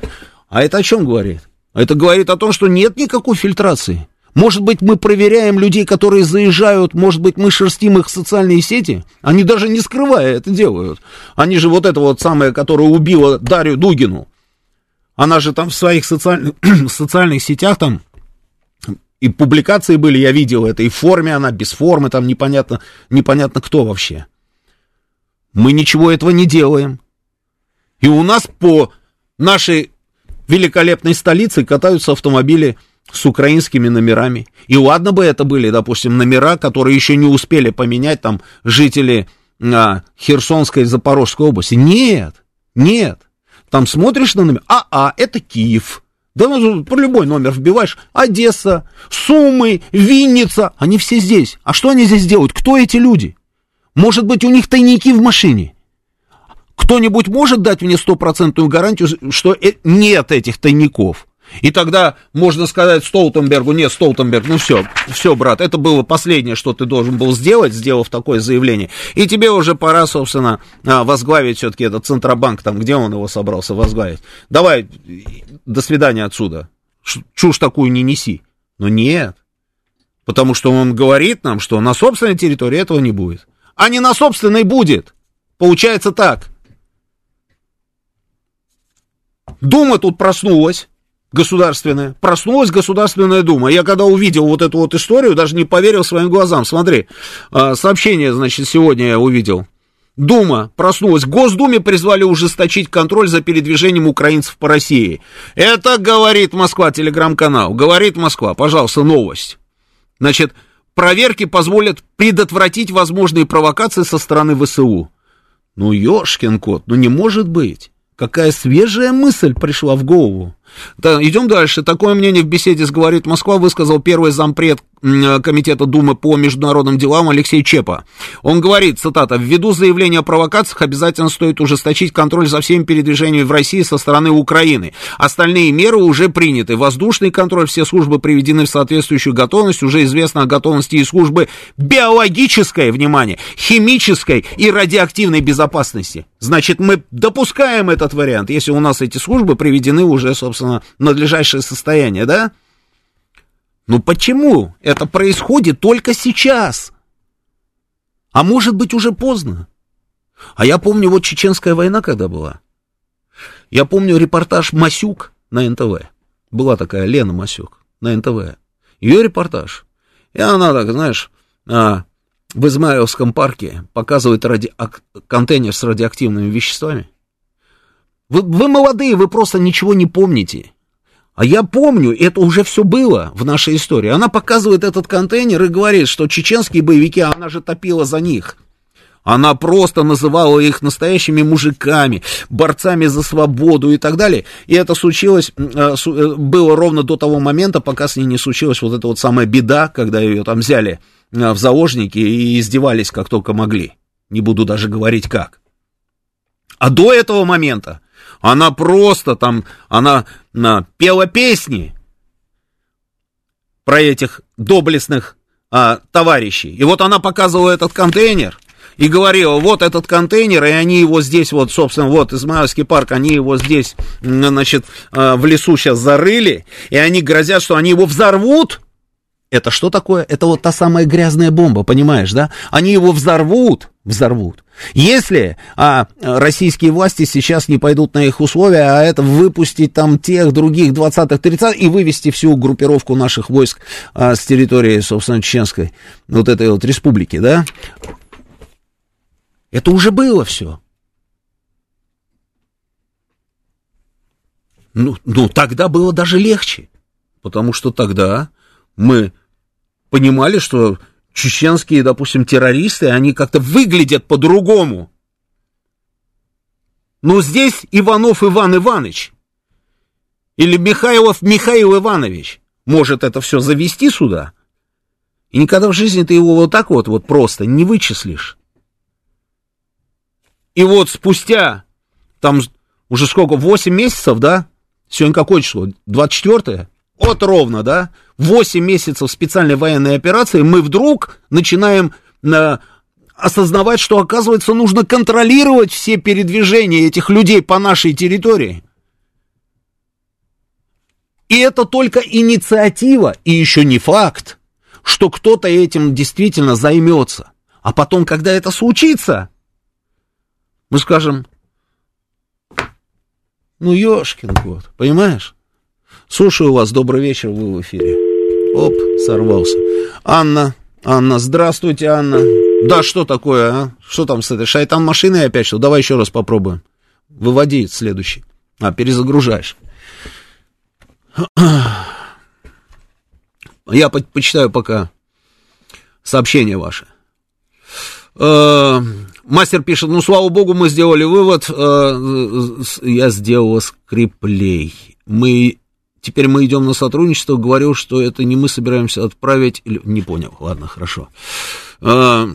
А это о чем говорит? Это говорит о том, что нет никакой фильтрации. Может быть, мы проверяем людей, которые заезжают, может быть, мы шерстим их в социальные сети? Они даже не скрывая это делают. Они же вот это вот самое, которое убило Дарью Дугину. Она же там в своих социальных, *clears throat* социальных сетях там и публикации были, я видел это, и в форме она, без формы, там непонятно, непонятно кто вообще. Мы ничего этого не делаем. И у нас по нашей великолепной столице катаются автомобили с украинскими номерами. И ладно бы это были, допустим, номера, которые еще не успели поменять там жители а, Херсонской и Запорожской области. Нет, нет. Там смотришь на номер, а, а, это Киев. Да, ну, про любой номер вбиваешь. Одесса, Сумы, Винница. Они все здесь. А что они здесь делают? Кто эти люди? Может быть, у них тайники в машине? Кто-нибудь может дать мне стопроцентную гарантию, что э- нет этих тайников? И тогда можно сказать Столтенбергу, нет, Столтенберг, ну все, все, брат, это было последнее, что ты должен был сделать, сделав такое заявление. И тебе уже пора, собственно, а, возглавить все-таки этот Центробанк, там, где он его собрался возглавить. Давай, до свидания отсюда. Чушь такую не неси. Но нет. Потому что он говорит нам, что на собственной территории этого не будет. А не на собственной будет. Получается так. Дума тут проснулась, государственная. Проснулась Государственная Дума. Я когда увидел вот эту вот историю, даже не поверил своим глазам. Смотри, а, сообщение, значит, сегодня я увидел. Дума проснулась. Госдуме призвали ужесточить контроль за передвижением украинцев по России. Это говорит Москва, телеграм-канал. Говорит Москва, пожалуйста, новость. Значит, проверки позволят предотвратить возможные провокации со стороны ВСУ. Ну, ёшкин кот, ну не может быть. Какая свежая мысль пришла в голову. Да, идем дальше. Такое мнение в беседе с «Говорит Москва» высказал первый зампред м, Комитета Думы по международным делам Алексей Чепа. Он говорит, цитата, «Ввиду заявления о провокациях обязательно стоит ужесточить контроль за всеми передвижениями в России со стороны Украины. Остальные меры уже приняты. Воздушный контроль, все службы приведены в соответствующую готовность. Уже известно о готовности и службы биологической, внимание, химической и радиоактивной безопасности. Значит, мы допускаем этот вариант, если у нас эти службы приведены уже, собственно, в надлежащее состояние, да? Ну почему это происходит только сейчас? А может быть уже поздно? А я помню, вот чеченская война когда была. Я помню репортаж Масюк на НТВ. Была такая Лена Масюк на НТВ. Ее репортаж. И она так, знаешь, а, в Измаиловском парке показывает ради... контейнер с радиоактивными веществами. Вы, вы молодые, вы просто ничего не помните. А я помню, это уже все было в нашей истории. Она показывает этот контейнер и говорит, что чеченские боевики, она же топила за них. Она просто называла их настоящими мужиками, борцами за свободу и так далее. И это случилось, э, э, было ровно до того момента, пока с ней не случилась вот эта вот самая беда, когда ее там взяли э, в заложники и издевались как только могли. Не буду даже говорить как. А до этого момента она просто там, она на, пела песни про этих доблестных а, товарищей. И вот она показывала этот контейнер и говорила, вот этот контейнер, и они его здесь, вот, собственно, вот Измаильский парк, они его здесь, значит, а, в лесу сейчас зарыли, и они грозят, что они его взорвут. Это что такое? Это вот та самая грязная бомба, понимаешь, да? Они его взорвут, взорвут. Если а, российские власти сейчас не пойдут на их условия, а это выпустить там тех других 20-х, 30-х и вывести всю группировку наших войск а, с территории, собственно, чеченской, вот этой вот республики, да, это уже было все. Ну, ну, тогда было даже легче, потому что тогда мы понимали, что чеченские, допустим, террористы, они как-то выглядят по-другому. Но здесь Иванов Иван Иванович или Михайлов Михаил Иванович может это все завести сюда. И никогда в жизни ты его вот так вот, вот просто не вычислишь. И вот спустя, там уже сколько, 8 месяцев, да? Сегодня какое число? 24 Вот ровно, да? 8 месяцев специальной военной операции мы вдруг начинаем э, осознавать, что, оказывается, нужно контролировать все передвижения этих людей по нашей территории. И это только инициатива, и еще не факт, что кто-то этим действительно займется. А потом, когда это случится, мы скажем, ну, ешкин кот, понимаешь? Слушаю вас, добрый вечер, вы в эфире. Оп, сорвался. Анна, Анна, здравствуйте, Анна. Да, что такое, а? Что там с этой шайтан машиной опять что? Давай еще раз попробуем. Выводи следующий. А, перезагружаешь. Я по почитаю пока сообщение ваше. Э, мастер пишет, ну, слава богу, мы сделали вывод. Э, я сделала скриплей. Мы теперь мы идем на сотрудничество. Говорю, что это не мы собираемся отправить. Не понял. Ладно, хорошо. Э,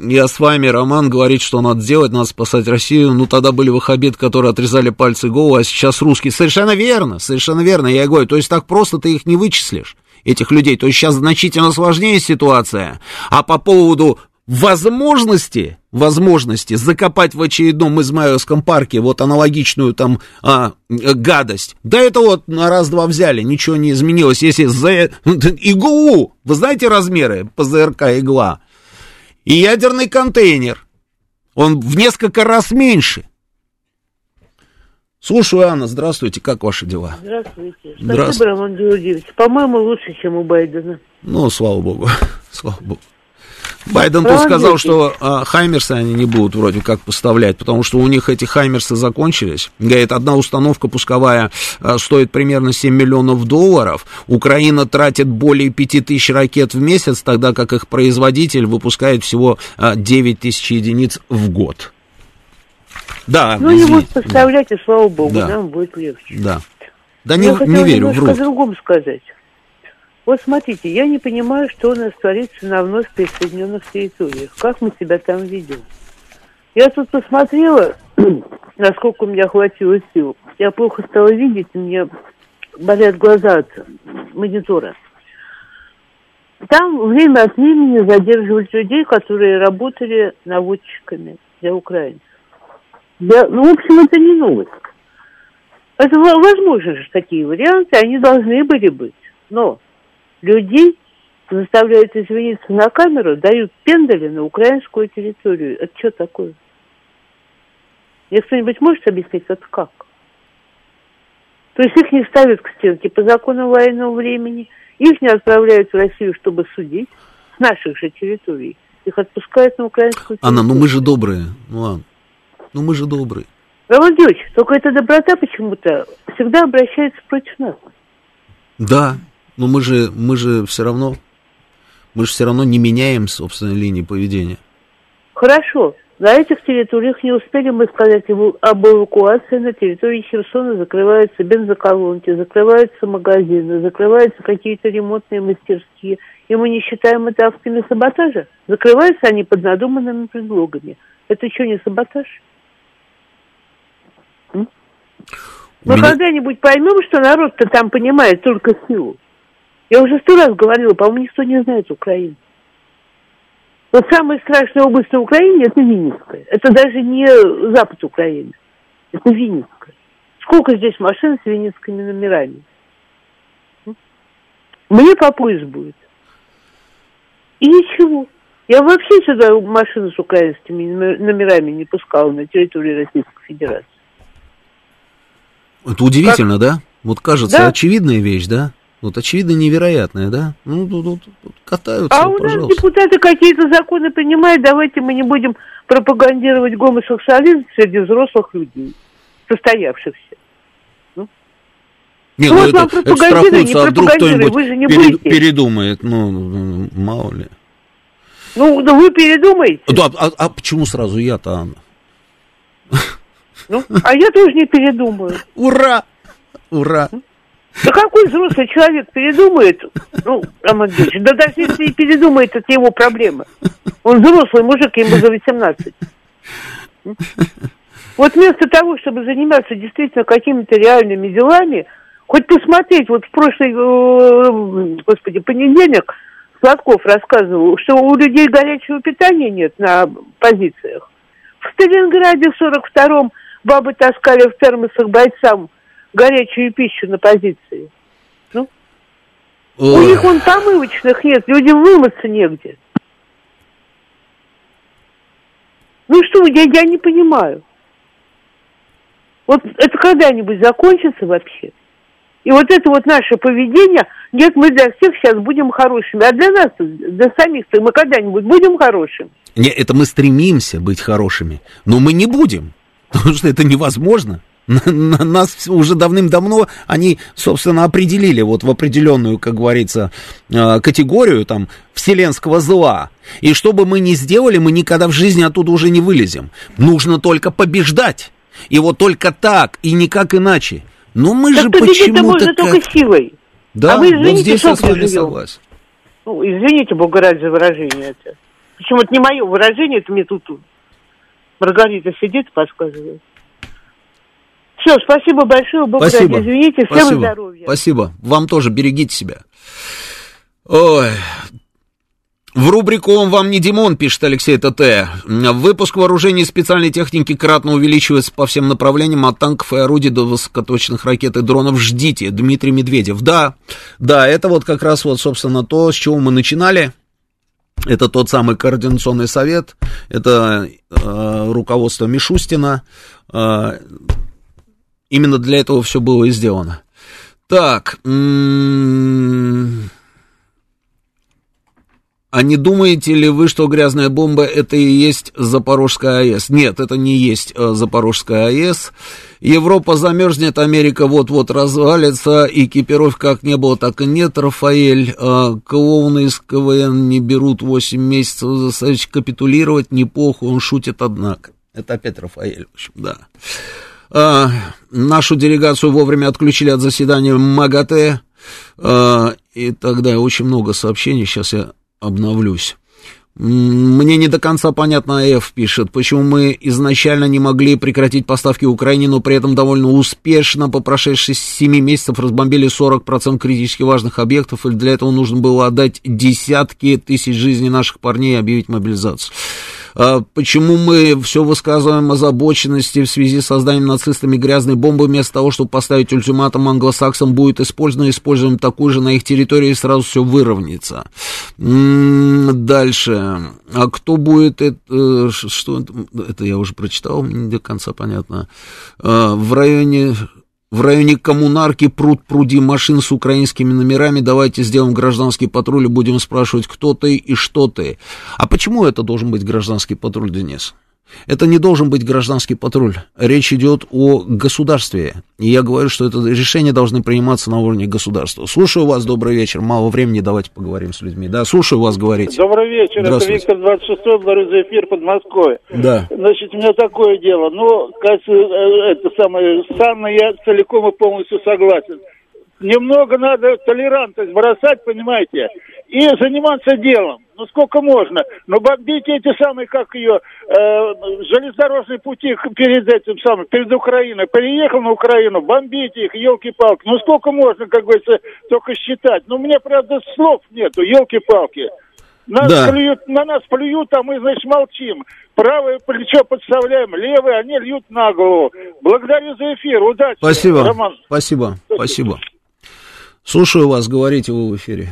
я с вами, Роман говорит, что надо сделать, надо спасать Россию. Ну, тогда были ваххабиты, которые отрезали пальцы голову, а сейчас русские. Совершенно верно, совершенно верно, я говорю. То есть так просто ты их не вычислишь этих людей. То есть сейчас значительно сложнее ситуация. А по поводу возможности, возможности закопать в очередном Измаиловском парке вот аналогичную там а, гадость, да это вот на раз-два взяли, ничего не изменилось. Если за иглу, вы знаете размеры ПЗРК игла, и ядерный контейнер, он в несколько раз меньше. Слушаю, Анна, здравствуйте, как ваши дела? Здравствуйте. Спасибо, Здравствуйте. Роман Георгиевич. По-моему, лучше, чем у Байдена. Ну, слава богу, *laughs* слава богу. Байден тут сказал, что а, Хаймерсы они не будут вроде как поставлять, потому что у них эти Хаймерсы закончились. Говорит, одна установка пусковая а, стоит примерно 7 миллионов долларов. Украина тратит более 5 тысяч ракет в месяц, тогда как их производитель выпускает всего а, 9 тысяч единиц в год. Да, ну извините. его поставлять, да. и слава богу, да. нам будет легче. Да. Да не, не верю, врут. Я другому сказать. Вот смотрите, я не понимаю, что у нас творится на вновь присоединенных территориях. Как мы себя там ведем? Я тут посмотрела, *clears throat* насколько у меня хватило сил. Я плохо стала видеть, у меня болят глаза от монитора. Там время от времени задерживают людей, которые работали наводчиками для украинцев. Да, ну, в общем, это не новость. Это возможно же такие варианты, они должны были быть. Но людей заставляют извиниться на камеру, дают пендали на украинскую территорию. Это что такое? Мне кто-нибудь может объяснить, это как? То есть их не ставят к стенке по закону военного времени, их не отправляют в Россию, чтобы судить с наших же территорий. Их отпускают на украинскую территорию. Анна, ну мы же добрые. Ну ладно. Ну мы же добрые. Роман Георгиевич, только эта доброта почему-то всегда обращается против нас. Да, но мы же, мы же все равно, мы же все равно не меняем собственной линии поведения. Хорошо, на этих территориях не успели мы сказать об эвакуации. На территории Херсона закрываются бензоколонки, закрываются магазины, закрываются какие-то ремонтные мастерские. И мы не считаем это актами саботажа. Закрываются они под надуманными предлогами. Это что, не саботаж? Мы меня... когда-нибудь поймем, что народ-то там понимает только силу. Я уже сто раз говорила, по-моему, никто не знает Украину. Вот самая страшная область на Украине – это Винницкая. Это даже не запад Украины. Это Винницкая. Сколько здесь машин с винницкими номерами? Мне по пояс будет. И ничего. Я вообще сюда машину с украинскими номерами не пускала на территории Российской Федерации. Это удивительно, как? да? Вот кажется, да? очевидная вещь, да? Вот очевидно невероятное, да? Ну, тут, тут, тут катаются, А у нас депутаты какие-то законы принимают, давайте мы не будем пропагандировать гомосексуализм среди взрослых людей, состоявшихся. Ну. Не, ну, вот это, это страхуется, а вдруг кто-нибудь вы же не перед, будете. передумает, ну, ну, мало ли. Ну, да вы передумаете. Да, а, а почему сразу я-то, Анна? Ну, а я тоже не передумаю. Ура! Ура! Да какой взрослый человек передумает? Ну, Роман да даже если и передумает, это его проблема. Он взрослый мужик, ему за 18. Вот вместо того, чтобы заниматься действительно какими-то реальными делами, хоть посмотреть, вот в прошлый, э, господи, понедельник Сладков рассказывал, что у людей горячего питания нет на позициях. В Сталинграде в 42-м бабы таскали в термосах бойцам горячую пищу на позиции. Ну? Ой. У них вон помывочных нет, людям вымыться негде. Ну что, я, я не понимаю. Вот это когда-нибудь закончится вообще? И вот это вот наше поведение, нет, мы для всех сейчас будем хорошими, а для нас, для самих-то мы когда-нибудь будем хорошими? Не, это мы стремимся быть хорошими, но мы не будем, *laughs* потому что это невозможно. Нас уже давным-давно они, собственно, определили вот в определенную, как говорится, э, категорию там вселенского зла. И что бы мы ни сделали, мы никогда в жизни оттуда уже не вылезем. Нужно только побеждать. И вот только так, и никак иначе. Но мы так же почему-то... можно как... только силой. Да, а вы, извините, вот здесь я с вами согласен. Ну, извините, Бога ради, за выражение это. Почему это не мое выражение, это мне тут Маргарита сидит и подсказывает. Все, спасибо большое, Бог спасибо. ради, извините, всем спасибо. здоровья. Спасибо, вам тоже, берегите себя. Ой, в рубрику «Он вам не Димон», пишет Алексей ТТ. Выпуск вооружений и специальной техники кратно увеличивается по всем направлениям, от танков и орудий до высокоточных ракет и дронов. Ждите, Дмитрий Медведев. Да, да, это вот как раз вот, собственно, то, с чего мы начинали. Это тот самый координационный совет, это э, руководство Мишустина, э, Именно для этого все было и сделано. Так. А не думаете ли вы, что грязная бомба это и есть Запорожская АЭС? Нет, это не есть э, Запорожская АЭС. Европа замерзнет, Америка вот-вот развалится, экипировки как не было, так и нет, Рафаэль. Э, клоуны из КВН не берут 8 месяцев заставить капитулировать, не похуй, он шутит, однако. Это опять Рафаэль, в общем, да. Э, нашу делегацию вовремя отключили от заседания МАГАТЭ. Э, и тогда очень много сообщений, сейчас я обновлюсь. Мне не до конца понятно, F пишет, почему мы изначально не могли прекратить поставки Украине, но при этом довольно успешно по прошедших 7 месяцев разбомбили 40% критически важных объектов, и для этого нужно было отдать десятки тысяч жизней наших парней и объявить мобилизацию. А, почему мы все высказываем озабоченности в связи с созданием нацистами грязной бомбы, вместо того, чтобы поставить ультиматум англосаксам будет использовано, используем такую же на их территории, и сразу все выровняется. Дальше. А кто будет это, э, что это я уже прочитал, не до конца понятно. А, в районе в районе коммунарки пруд пруди машин с украинскими номерами. Давайте сделаем гражданский патруль и будем спрашивать, кто ты и что ты. А почему это должен быть гражданский патруль, Денис? Это не должен быть гражданский патруль. Речь идет о государстве. И я говорю, что это решение должны приниматься на уровне государства. Слушаю вас, добрый вечер. Мало времени, давайте поговорим с людьми. Да, слушаю вас, говорите. Добрый вечер, это Виктор 26 говорю за эфир под Москвой. Да. Значит, у меня такое дело. Ну, кажется, э, это самое, с Анной я целиком и полностью согласен немного надо толерантность бросать, понимаете, и заниматься делом. Ну сколько можно? Ну бомбить эти самые, как ее, э, железнодорожные пути перед этим самым, перед Украиной. Приехал на Украину, бомбить их, елки-палки. Ну сколько можно, как говорится, только считать. Ну мне, правда, слов нету, елки-палки. Нас Да. плюют, на нас плюют, а мы, значит, молчим. Правое плечо подставляем, левое, они льют на голову. Благодарю за эфир, удачи. Спасибо. Роман. Спасибо. Спасибо. Слушаю вас, говорите вы в эфире.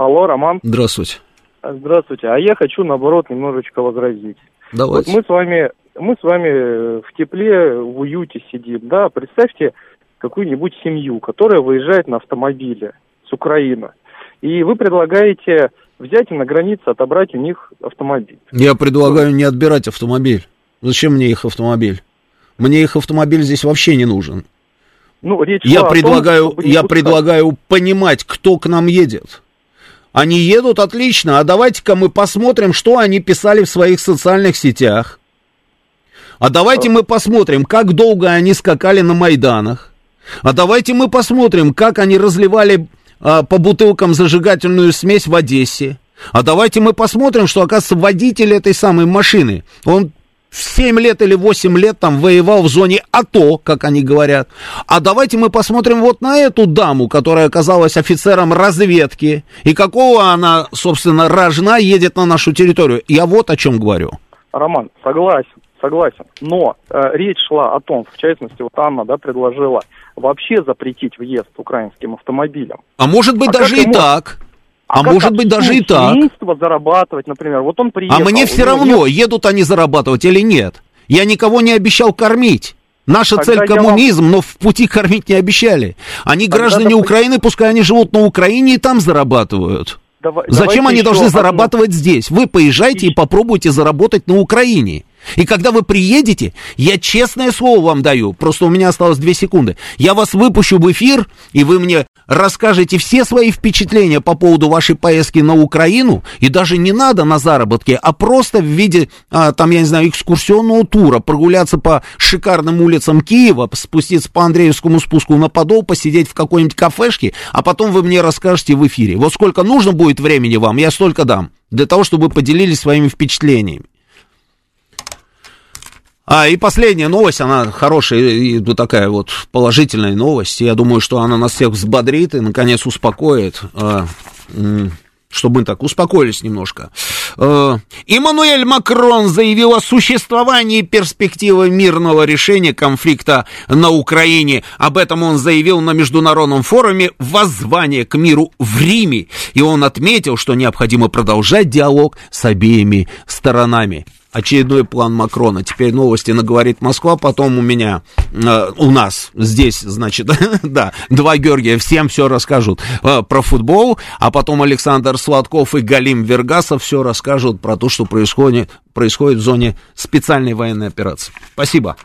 Алло, Роман. Здравствуйте. Здравствуйте. А я хочу, наоборот, немножечко возразить. Вот Давайте. мы с вами, мы с вами в тепле, в уюте сидим, да, представьте какую-нибудь семью, которая выезжает на автомобиле с Украины, и вы предлагаете взять и на границе отобрать у них автомобиль. Я предлагаю не отбирать автомобиль. Зачем мне их автомобиль? Мне их автомобиль здесь вообще не нужен. Ну, речь Я том, предлагаю, не я предлагаю понимать, кто к нам едет. Они едут отлично, а давайте-ка мы посмотрим, что они писали в своих социальных сетях. А давайте мы посмотрим, как долго они скакали на Майданах. А давайте мы посмотрим, как они разливали а, по бутылкам зажигательную смесь в Одессе. А давайте мы посмотрим, что, оказывается, водитель этой самой машины, он 7 лет или 8 лет там воевал в зоне АТО, как они говорят. А давайте мы посмотрим вот на эту даму, которая оказалась офицером разведки, и какого она, собственно, рожна едет на нашу территорию. Я вот о чем говорю. Роман, согласен, согласен. Но э, речь шла о том, в частности, вот Анна, да, предложила вообще запретить въезд украинским автомобилям. А может быть А даже и ему- так. А, как может быть даже и так. зарабатывать, например. Вот он приехал. А мне все равно, нет- едут они зарабатывать или нет. Я никого не обещал кормить. Наша Тогда цель коммунизм, но в пути кормить не обещали. Они Тогда граждане допу- Украины, пускай они живут на Украине и там зарабатывают. Дава- Зачем они должны одну- зарабатывать здесь? Вы поезжайте и попробуйте заработать на Украине. И когда вы приедете, я честное слово вам даю, просто у меня осталось две секунды, я вас выпущу в эфир, и вы мне расскажете все свои впечатления по поводу вашей поездки на Украину, и даже не надо на заработки, а просто в виде, а, там, я не знаю, экскурсионного тура, прогуляться по шикарным улицам Киева, спуститься по Андреевскому спуску на Подол, посидеть в какой-нибудь кафешке, а потом вы мне расскажете в эфире. Вот сколько нужно будет времени вам, я столько дам, для того, чтобы вы поделились своими впечатлениями. А, и последняя новость, она хорошая, и, ну, такая вот положительная новость. Я думаю, что она нас всех взбодрит и, наконец, успокоит. а, чтобы мы так успокоились немножко. Э, Эммануэль Макрон заявил о существовании перспективы мирного решения конфликта на Украине. Об этом он заявил на международном форуме «Воззвание к миру в Риме». И он отметил, что необходимо продолжать диалог с обеими сторонами очередной план Макрона. Теперь новости наговорит Москва, потом у меня, э, у нас здесь, значит, *laughs* да, два Георгия всем все расскажут э, про футбол, а потом Александр Сладков и Галим Вергасов все расскажут про то, что происходит, происходит в зоне специальной военной операции. Спасибо.